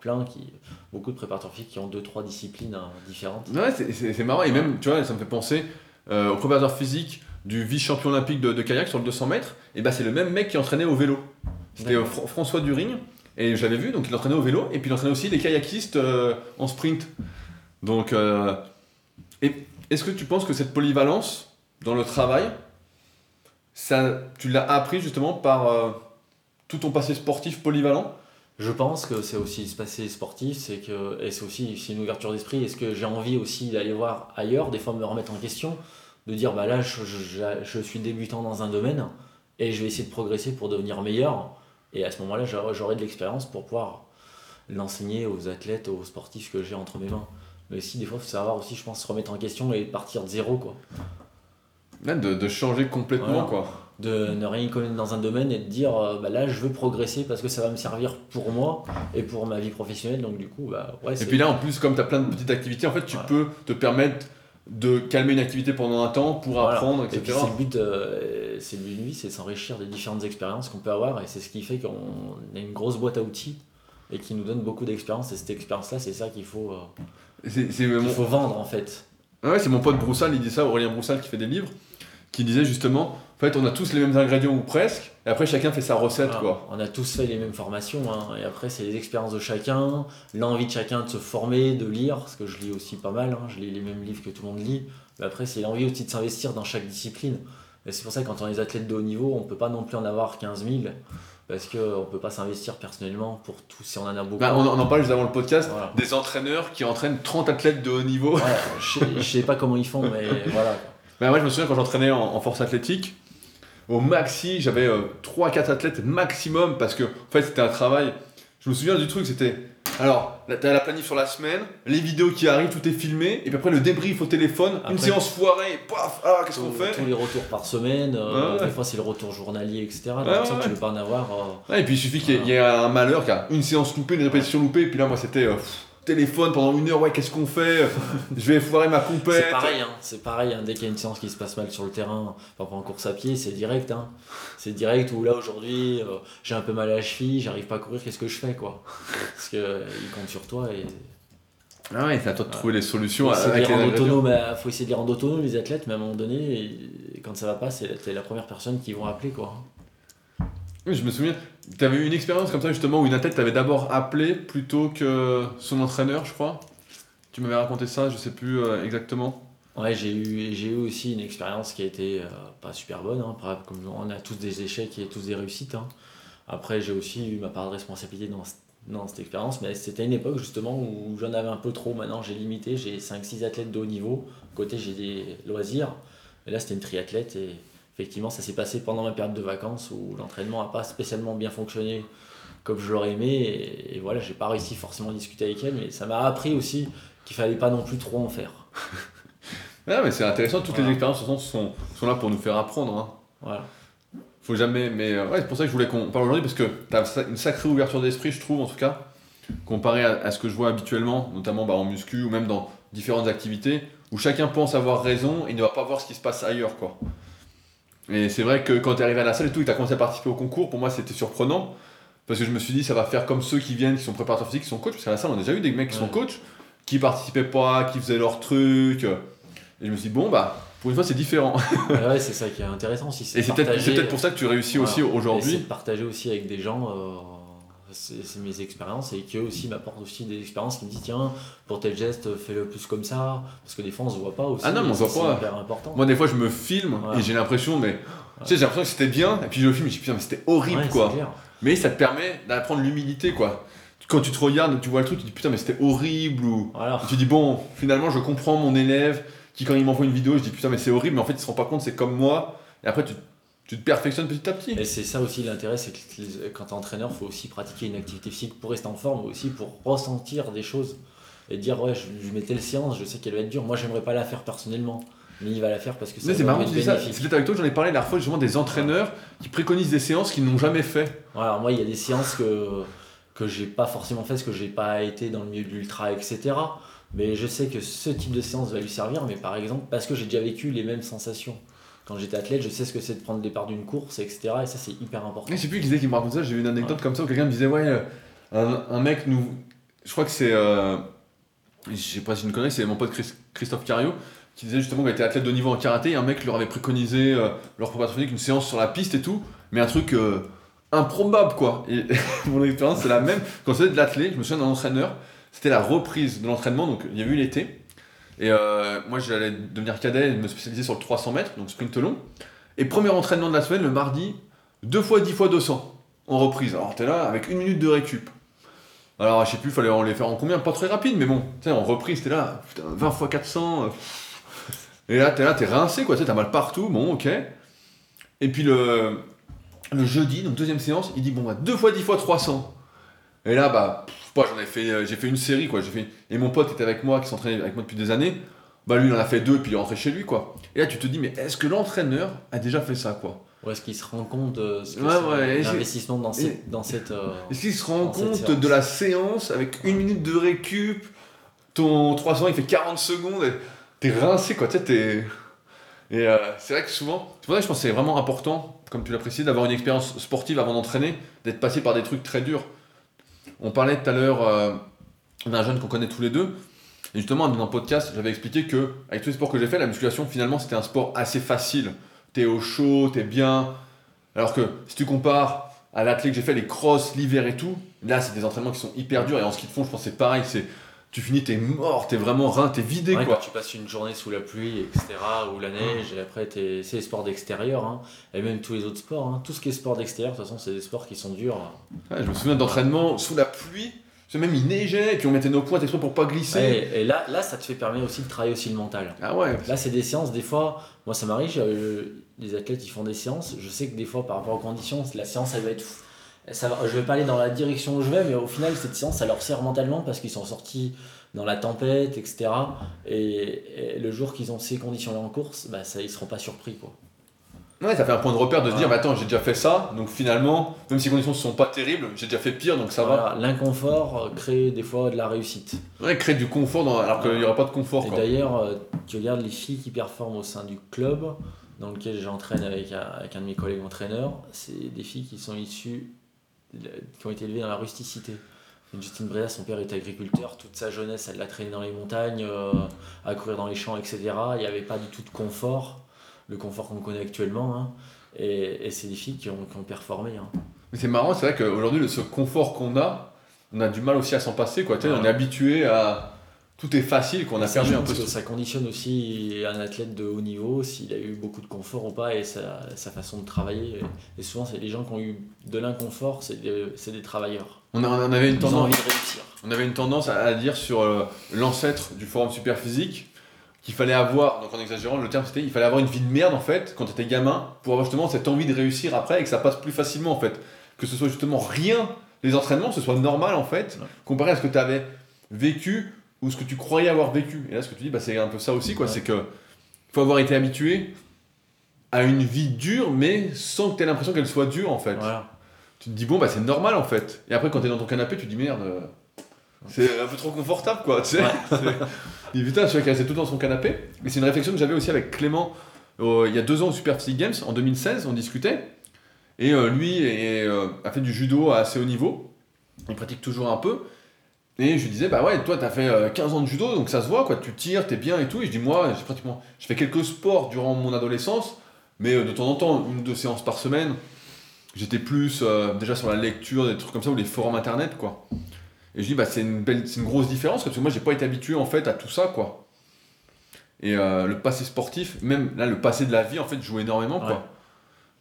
plein, qui, beaucoup de préparateurs physiques qui ont deux, trois disciplines hein, différentes.
Ouais, c'est- marrant. Et même, tu vois, ça me fait penser au préparateur physique du vice-champion olympique de, de kayak sur le 200 mètres. Et bah, c'est le même mec qui entraînait au vélo. C'était euh. Fr- François Durigne. Et je l'avais vu, donc il entraînait au vélo. Et puis il entraînait aussi les kayakistes euh, en sprint. Donc, euh, est-ce que tu penses que cette polyvalence dans le travail, ça, tu l'as appris justement par euh, tout ton passé sportif polyvalent
Je pense que c'est aussi ce passé sportif, c'est que et c'est aussi c'est une ouverture d'esprit. Est-ce que j'ai envie aussi d'aller voir ailleurs, des fois me remettre en question, de dire bah là je, je- je suis débutant dans un domaine et je vais essayer de progresser pour devenir meilleur. Et à ce moment-là, j'aurai de l'expérience pour pouvoir l'enseigner aux athlètes, aux sportifs que j'ai entre mes mains. Mais aussi des fois, il faut savoir aussi, je pense, se remettre en question et partir de zéro quoi.
Là, de, de changer complètement,
Voilà.
quoi.
De ne rien connaître dans un domaine et de dire euh, bah là je veux progresser parce que ça va me servir pour moi et pour ma vie professionnelle donc du coup bah ouais
Et puis là, en plus, comme tu as plein de petites activités, en fait, tu
Voilà.
peux te permettre de calmer une activité pendant un temps pour
Voilà.
apprendre,
et
etc.
c'est le but euh, c'est le but d'une vie c'est de s'enrichir des différentes expériences qu'on peut avoir et c'est ce qui fait qu'on a une grosse boîte à outils et qui nous donne beaucoup d'expérience et cette expérience là c'est ça qu'il faut euh,
C'est c'est
qu'il
mon...
faut vendre en fait
Ouais, c'est mon pote Broussal, il dit ça, Aurélien Broussal qui fait des livres, qui disait justement, en fait, on a tous les mêmes ingrédients ou presque, et après chacun fait sa recette,
Voilà.
quoi.
On a tous fait les mêmes formations, hein, et après c'est les expériences de chacun, l'envie de chacun de se former, de lire, parce que je lis aussi pas mal, hein, je lis les mêmes livres que tout le monde lit, mais après c'est l'envie aussi de s'investir dans chaque discipline. Et c'est pour ça que quand on est athlètes de haut niveau, on peut pas non plus en avoir 15 000 parce qu'on peut pas s'investir personnellement pour tout si on en a beaucoup.
Bah, on, en- on en parlait juste avant le podcast,
Voilà.
des entraîneurs qui entraînent 30 athlètes de haut niveau.
Ouais, je, sais- je sais pas comment ils font, mais voilà.
Bah, moi, je me souviens quand j'entraînais en, en force athlétique, au maxi, j'avais 3-4 athlètes maximum parce que, en fait, c'était un travail. Je me souviens du truc, c'était. Alors, t'as la planif sur la semaine, les vidéos qui arrivent, tout est filmé, et puis après le débrief au téléphone, une séance foirée, et paf, ah, qu'est-ce qu'on fait
Tous les retours par semaine, euh,
ouais.
des fois c'est le retour journalier, etc. Donc
Ouais,
ça,
ouais,
tu veux pas en avoir. euh,
Et puis il suffit qu'il y, ait- un malheur, qu'il y a une séance loupée, une répétition loupée, et puis là, moi, c'était euh, téléphone pendant une heure, ouais, qu'est-ce qu'on fait? Je vais foirer ma compète.
C'est pareil, hein, c'est pareil. hein, dès qu'il y a une séance qui se passe mal sur le terrain, par exemple en course à pied, c'est direct. Hein. C'est direct où là aujourd'hui, euh, j'ai un peu mal à la cheville, j'arrive pas à courir, qu'est-ce que je fais quoi? Parce que euh, il compte sur toi et
Ah ouais, c'est à toi de trouver les solutions
autonomes. euh, Faut essayer de les rendre autonomes les athlètes, mais à un moment donné, et- quand ça va pas, c'est t'es la première personne qu'ils vont appeler quoi.
Oui, je me souviens, tu avais eu une expérience comme ça justement où une athlète t'avait d'abord appelé plutôt que son entraîneur, je crois. Tu m'avais raconté ça, je sais plus euh, exactement.
Ouais, j'ai eu, j'ai eu aussi une expérience qui a été euh, pas super bonne, hein, comme on a tous des échecs et tous des réussites. hein. Après, j'ai aussi eu ma part de responsabilité dans, dans cette expérience, mais c'était une époque justement où j'en avais un peu trop. Maintenant, j'ai limité, j'ai 5-6 athlètes de haut niveau. Côté, j'ai des loisirs. Et là, c'était une triathlète et effectivement, ça s'est passé pendant ma période de vacances où l'entraînement n'a pas spécialement bien fonctionné comme je l'aurais aimé. Et, et voilà, j'ai pas réussi forcément à discuter avec elle, mais ça m'a appris aussi qu'il fallait pas non plus trop en faire.
Ouais, mais c'est intéressant, toutes les expériences sont, sont là pour nous faire apprendre. Hein.
Voilà.
Faut jamais, mais euh, ouais, c'est pour ça que je voulais qu'on parle aujourd'hui parce que tu as une sacrée ouverture d'esprit, je trouve en tout cas, comparé à, à ce que je vois habituellement, notamment bah, en muscu ou même dans différentes activités où chacun pense avoir raison et ne va pas voir ce qui se passe ailleurs. quoi. Et c'est vrai que quand tu es arrivé à la salle et tout et que tu as commencé à participer au concours, pour moi c'était surprenant parce que je me suis dit ça va faire comme ceux qui viennent, qui sont préparateurs physiques, qui sont coachs, parce qu'à la salle on a déjà eu des mecs qui sont coachs, qui participaient pas, qui faisaient leur truc. Et je me suis dit bon bah pour une fois c'est différent.
Ouais, ouais, c'est ça qui est intéressant aussi.
Et c'est peut-être c'est pour ça que tu réussis
Voilà.
aussi
Et c'est
aujourd'hui.
de partager aussi avec des gens euh, c'est mes expériences et qu'eux aussi m'apportent aussi des expériences qui me disent tiens, pour tel geste, fais-le plus comme ça. Parce que des fois on se voit pas aussi.
Ah non, mais on se voit pas.
Important.
Moi, des fois, je me filme et j'ai l'impression, mais. Tu sais, j'ai l'impression que c'était bien, et puis je le filme et je dis putain, mais c'était horrible
Ouais,
quoi. Mais ça te permet d'apprendre l'humilité quoi. Quand tu te regardes, tu vois le truc, tu dis putain, mais c'était horrible, ou tu dis bon, finalement, je comprends mon élève qui, quand il m'envoie une vidéo, je dis putain, mais c'est horrible, mais en fait, il se rend pas compte, c'est comme moi, et après, tu, tu te perfectionnes petit à petit.
Et c'est ça aussi l'intérêt, c'est que quand tu es entraîneur, il faut aussi pratiquer une activité physique pour rester en forme, mais aussi pour ressentir des choses. Et dire, ouais, je, je mets telle séance, je sais qu'elle va être dure. Moi, j'aimerais pas la faire personnellement, mais il va la faire parce que ça
Mais c'est marrant, tu ça. peut-être avec toi que j'en ai parlé la dernière fois, justement, des entraîneurs qui préconisent des séances qu'ils n'ont jamais fait.
Voilà, moi, il y a des séances que, que j'ai pas forcément fait parce que j'ai pas été dans le milieu de l'ultra, etc. Mais je sais que ce type de séance va lui servir, mais par exemple, parce que j'ai déjà vécu les mêmes sensations. Quand j'étais athlète, je sais ce que c'est de prendre le départ d'une course, etc. Et ça, c'est hyper important.
Je sais plus qui disait qui me raconte ça, j'ai eu une anecdote comme ça où quelqu'un me disait ouais, euh, un, un mec nous. Je crois que c'est. euh, je sais pas si je ne connais, c'est mon pote Chris- Christophe Cario qui disait justement qu'il était athlète de niveau en karaté et un mec leur avait préconisé, euh, leur préparateur physique, une séance sur la piste et tout, mais un truc euh, improbable quoi. Et mon expérience c'est la même. Quand c'était de l'athlète, je me souviens d'un entraîneur, c'était la reprise de l'entraînement, donc il y a eu l'été. Et euh, moi j'allais devenir cadet et me spécialiser sur le 300 mètres, donc sprint long. Et premier entraînement de la semaine, le mardi, 2 fois 10 fois 200 en reprise. Alors t'es là avec une minute de récup. Alors je sais plus, fallait en les faire en combien? Pas très rapide, mais bon, tu sais, en reprise, t'es là, putain, 20 fois 400. euh, Et là, t'es là, t'es rincé, quoi, t'as mal partout, bon, ok. Et puis le, le jeudi, donc deuxième séance, il dit, bon, bah, 2 fois 10 fois 300. Et là, bah, sais pas, j'en ai fait, euh, j'ai fait une série, quoi. J'ai fait... Et mon pote était avec moi, qui s'entraînait avec moi depuis des années, bah lui, il en a fait deux, puis il est rentré chez lui, quoi. Et là, tu te dis, mais est-ce que l'entraîneur a déjà fait ça, quoi?
Ou est-ce qu'il se rend compte de ce que
Ouais, ouais,
l'investissement dans
et-
cette. Dans cette euh,
Est-ce qu'il se rend compte de la séance avec une minute de récup Ton 300 il fait 40 secondes et t'es rincé quoi, tu sais, t'es. Et euh, c'est vrai que souvent, c'est pour ça que je pense que c'est vraiment important, comme tu l'as précisé, d'avoir une expérience sportive avant d'entraîner, d'être passé par des trucs très durs. On parlait tout à l'heure euh, d'un jeune qu'on connaît tous les deux, et justement dans un podcast, j'avais expliqué que avec tous les sports que j'ai fait, la musculation finalement c'était un sport assez facile. T'es au chaud, t'es bien. Alors que si tu compares à l'athlète que j'ai fait, les crosses, l'hiver et tout, là c'est des entraînements qui sont hyper durs et en ski de fond, je pense que c'est pareil, c'est tu finis, t'es mort, t'es vraiment rein, t'es vidé
Ouais,
quoi.
quand tu passes une journée sous la pluie, etc., ou la neige, et après, t'es- c'est les sports d'extérieur, hein, et même tous les autres sports. hein. Tout ce qui est sport d'extérieur, de toute façon, c'est des sports qui sont durs.
Ouais, je me souviens d'entraînement sous la pluie, c'est même il neigeait, et puis on mettait nos pointes exprès pour pas glisser.
Ouais, et là, là, ça te fait permettre aussi de travailler aussi le mental.
Ah ouais,
Là, c'est des séances, des fois, moi ça m'arrive, les athlètes ils font des séances, je sais que des fois par rapport aux conditions, la séance elle va être. fou- Ça va, je vais pas aller dans la direction où je vais, mais au final, cette séance ça leur sert mentalement parce qu'ils sont sortis dans la tempête, etc. Et, et le jour qu'ils ont ces conditions-là en course, bah, ça, ils seront pas surpris. Quoi.
Ouais, ça fait un point de repère de se dire, bah attends, j'ai déjà fait ça, donc finalement, même si les conditions ne sont pas terribles, j'ai déjà fait pire, donc ça
Voilà, L'inconfort crée des fois de la réussite.
va. Ouais, créer du confort dans- alors qu'il n'y aura pas de confort.
Et d'ailleurs, euh, tu regardes les filles qui performent au sein du club, dans lequel j'entraîne avec un, avec un de mes collègues entraîneurs, c'est des filles qui sont issues, qui ont été élevées dans la rusticité. Justine Breda, son père était agriculteur, toute sa jeunesse, elle l'a traîné dans les montagnes, euh, à courir dans les champs, etc. Il n'y avait pas du tout de confort, le confort qu'on connaît actuellement. hein. Et, et c'est des filles qui ont, qui ont performé. hein.
Mais c'est marrant, c'est vrai qu'aujourd'hui, le- ce confort qu'on a, on a du mal aussi à s'en passer. Quoi. On est habitué à. Tout est facile, qu'on a perdu un peu.
que ça conditionne aussi un athlète de haut niveau, s'il a eu beaucoup de confort ou pas, et sa, sa façon de travailler. Et souvent, c'est les gens qui ont eu de l'inconfort, c'est des, des travailleurs.
On, a- on avait une
Ils
tendance,
envie de réussir.
on avait une tendance à, à dire sur euh, l'ancêtre du forum super physique qu'il fallait avoir, donc en exagérant, le terme c'était il fallait avoir une vie de merde en fait quand tu étais gamin pour avoir justement cette envie de réussir après et que ça passe plus facilement en fait. Que ce soit justement rien, les entraînements, ce soit normal en fait, comparé à ce que tu avais vécu ou ce que tu croyais avoir vécu. Et là, ce que tu dis, bah, c'est un peu ça aussi, quoi.
Ouais.
C'est que faut avoir été habitué à une vie dure, mais sans que tu aies l'impression qu'elle soit dure en fait.
Voilà.
Tu te dis, bon, bah c'est normal en fait. Et après, quand t'es dans ton canapé, tu te dis, merde, euh, c'est un peu trop confortable quoi, tu sais.
Ouais.
Et putain, celui qui restait tout dans son canapé. Et c'est une réflexion que j'avais aussi avec Clément euh, il y a deux ans au Super Physique Games, en 2016, on discutait. Et euh, lui est, euh, a fait du judo à assez haut niveau. Il pratique toujours un peu. Et je lui disais, bah ouais, toi t'as fait euh, 15 ans de judo, donc ça se voit, quoi, tu tires, t'es bien et tout. Et je dis, moi, j'ai pratiquement. Je fais quelques sports durant mon adolescence, mais euh, de temps en temps, une ou deux séances par semaine. J'étais plus euh, déjà sur la lecture, des trucs comme ça, ou les forums internet, quoi. Et je dis, bah c'est une, belle, c'est une grosse différence, parce que moi j'ai pas été habitué en fait à tout ça, quoi. Et euh, le passé sportif, même là, le passé de la vie, en fait, joue énormément, quoi.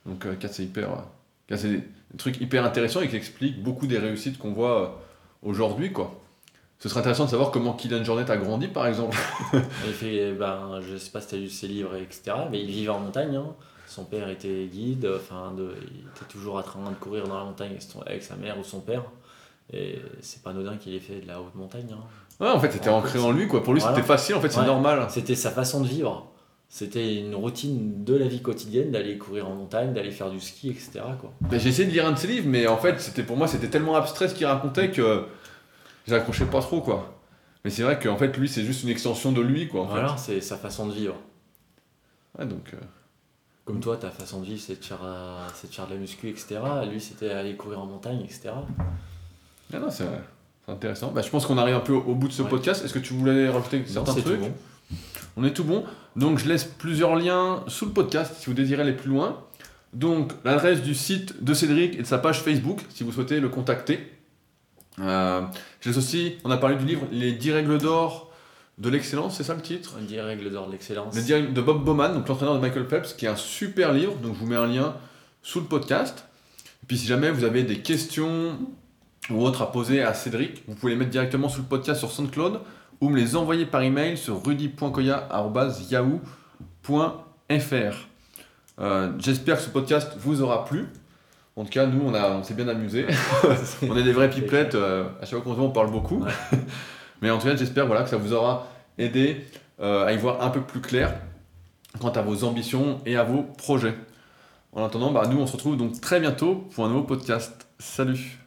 Donc, euh, c'est hyper. euh, c'est des trucs hyper intéressants et qui expliquent beaucoup des réussites qu'on voit euh, aujourd'hui, quoi. Ce serait intéressant de savoir comment Kylian Jornet a grandi, par exemple.
Il fait, ben, je sais pas si tu as lu ses livres, etc., mais il vivait en montagne. hein. Son père était guide, enfin, de, il était toujours en train de courir dans la montagne avec, sa mère ou son père. Et c'est pas anodin qu'il ait fait de la haute montagne. hein.
Ouais, en fait, c'était
En
ancré en lui, quoi. Pour lui,
voilà.
c'était facile, en fait, c'est
Ouais.
normal.
C'était sa façon de vivre. C'était une routine de la vie quotidienne d'aller courir en montagne, d'aller faire du ski, etc. Quoi.
Ben, j'ai essayé de lire un de ses livres, mais en fait, c'était pour moi, c'était tellement abstrait ce qu'il racontait que j'accrochais pas trop, quoi. Mais c'est vrai qu'en fait, lui, c'est juste une extension de lui, quoi. En
Voilà, c'est sa façon de vivre.
Ouais, donc. euh,
Comme toi, ta façon de vivre, c'est de, faire, euh, c'est de la muscu, etc. Lui, c'était aller courir en montagne, etc.
Ah non, c'est intéressant. Bah, je pense qu'on arrive un peu au, bout de ce
Ouais.
podcast. Est-ce que tu voulais rajouter
Non,
certains
tout
trucs
bon.
On est tout bon. Donc je laisse plusieurs liens sous le podcast si vous désirez aller plus loin. Donc l'adresse du site de Cédric et de sa page Facebook si vous souhaitez le contacter. Euh, laisse aussi, on a parlé du livre Les 10 règles d'or de l'excellence, c'est ça le titre?
On dit règle d'or de l'excellence.
Les 10 règles de Bob Bowman, donc l'entraîneur de Michael Phelps, qui est un super livre. Donc je vous mets un lien sous le podcast. Et puis si jamais vous avez des questions ou autres à poser à Cédric, vous pouvez les mettre directement sous le podcast sur SoundCloud ou me les envoyer par email sur rudy.koya.yahoo.fr. Euh, J'espère que ce podcast vous aura plu. En tout cas, nous, on, a- on s'est bien amusé. on est des vrais pipelettes. euh, à chaque fois qu'on se voit, on parle beaucoup. Mais en tout cas, j'espère voilà, que ça vous aura aidé euh, à y voir un peu plus clair quant à vos ambitions et à vos projets. En attendant, bah, nous, on se retrouve donc très bientôt pour un nouveau podcast. Salut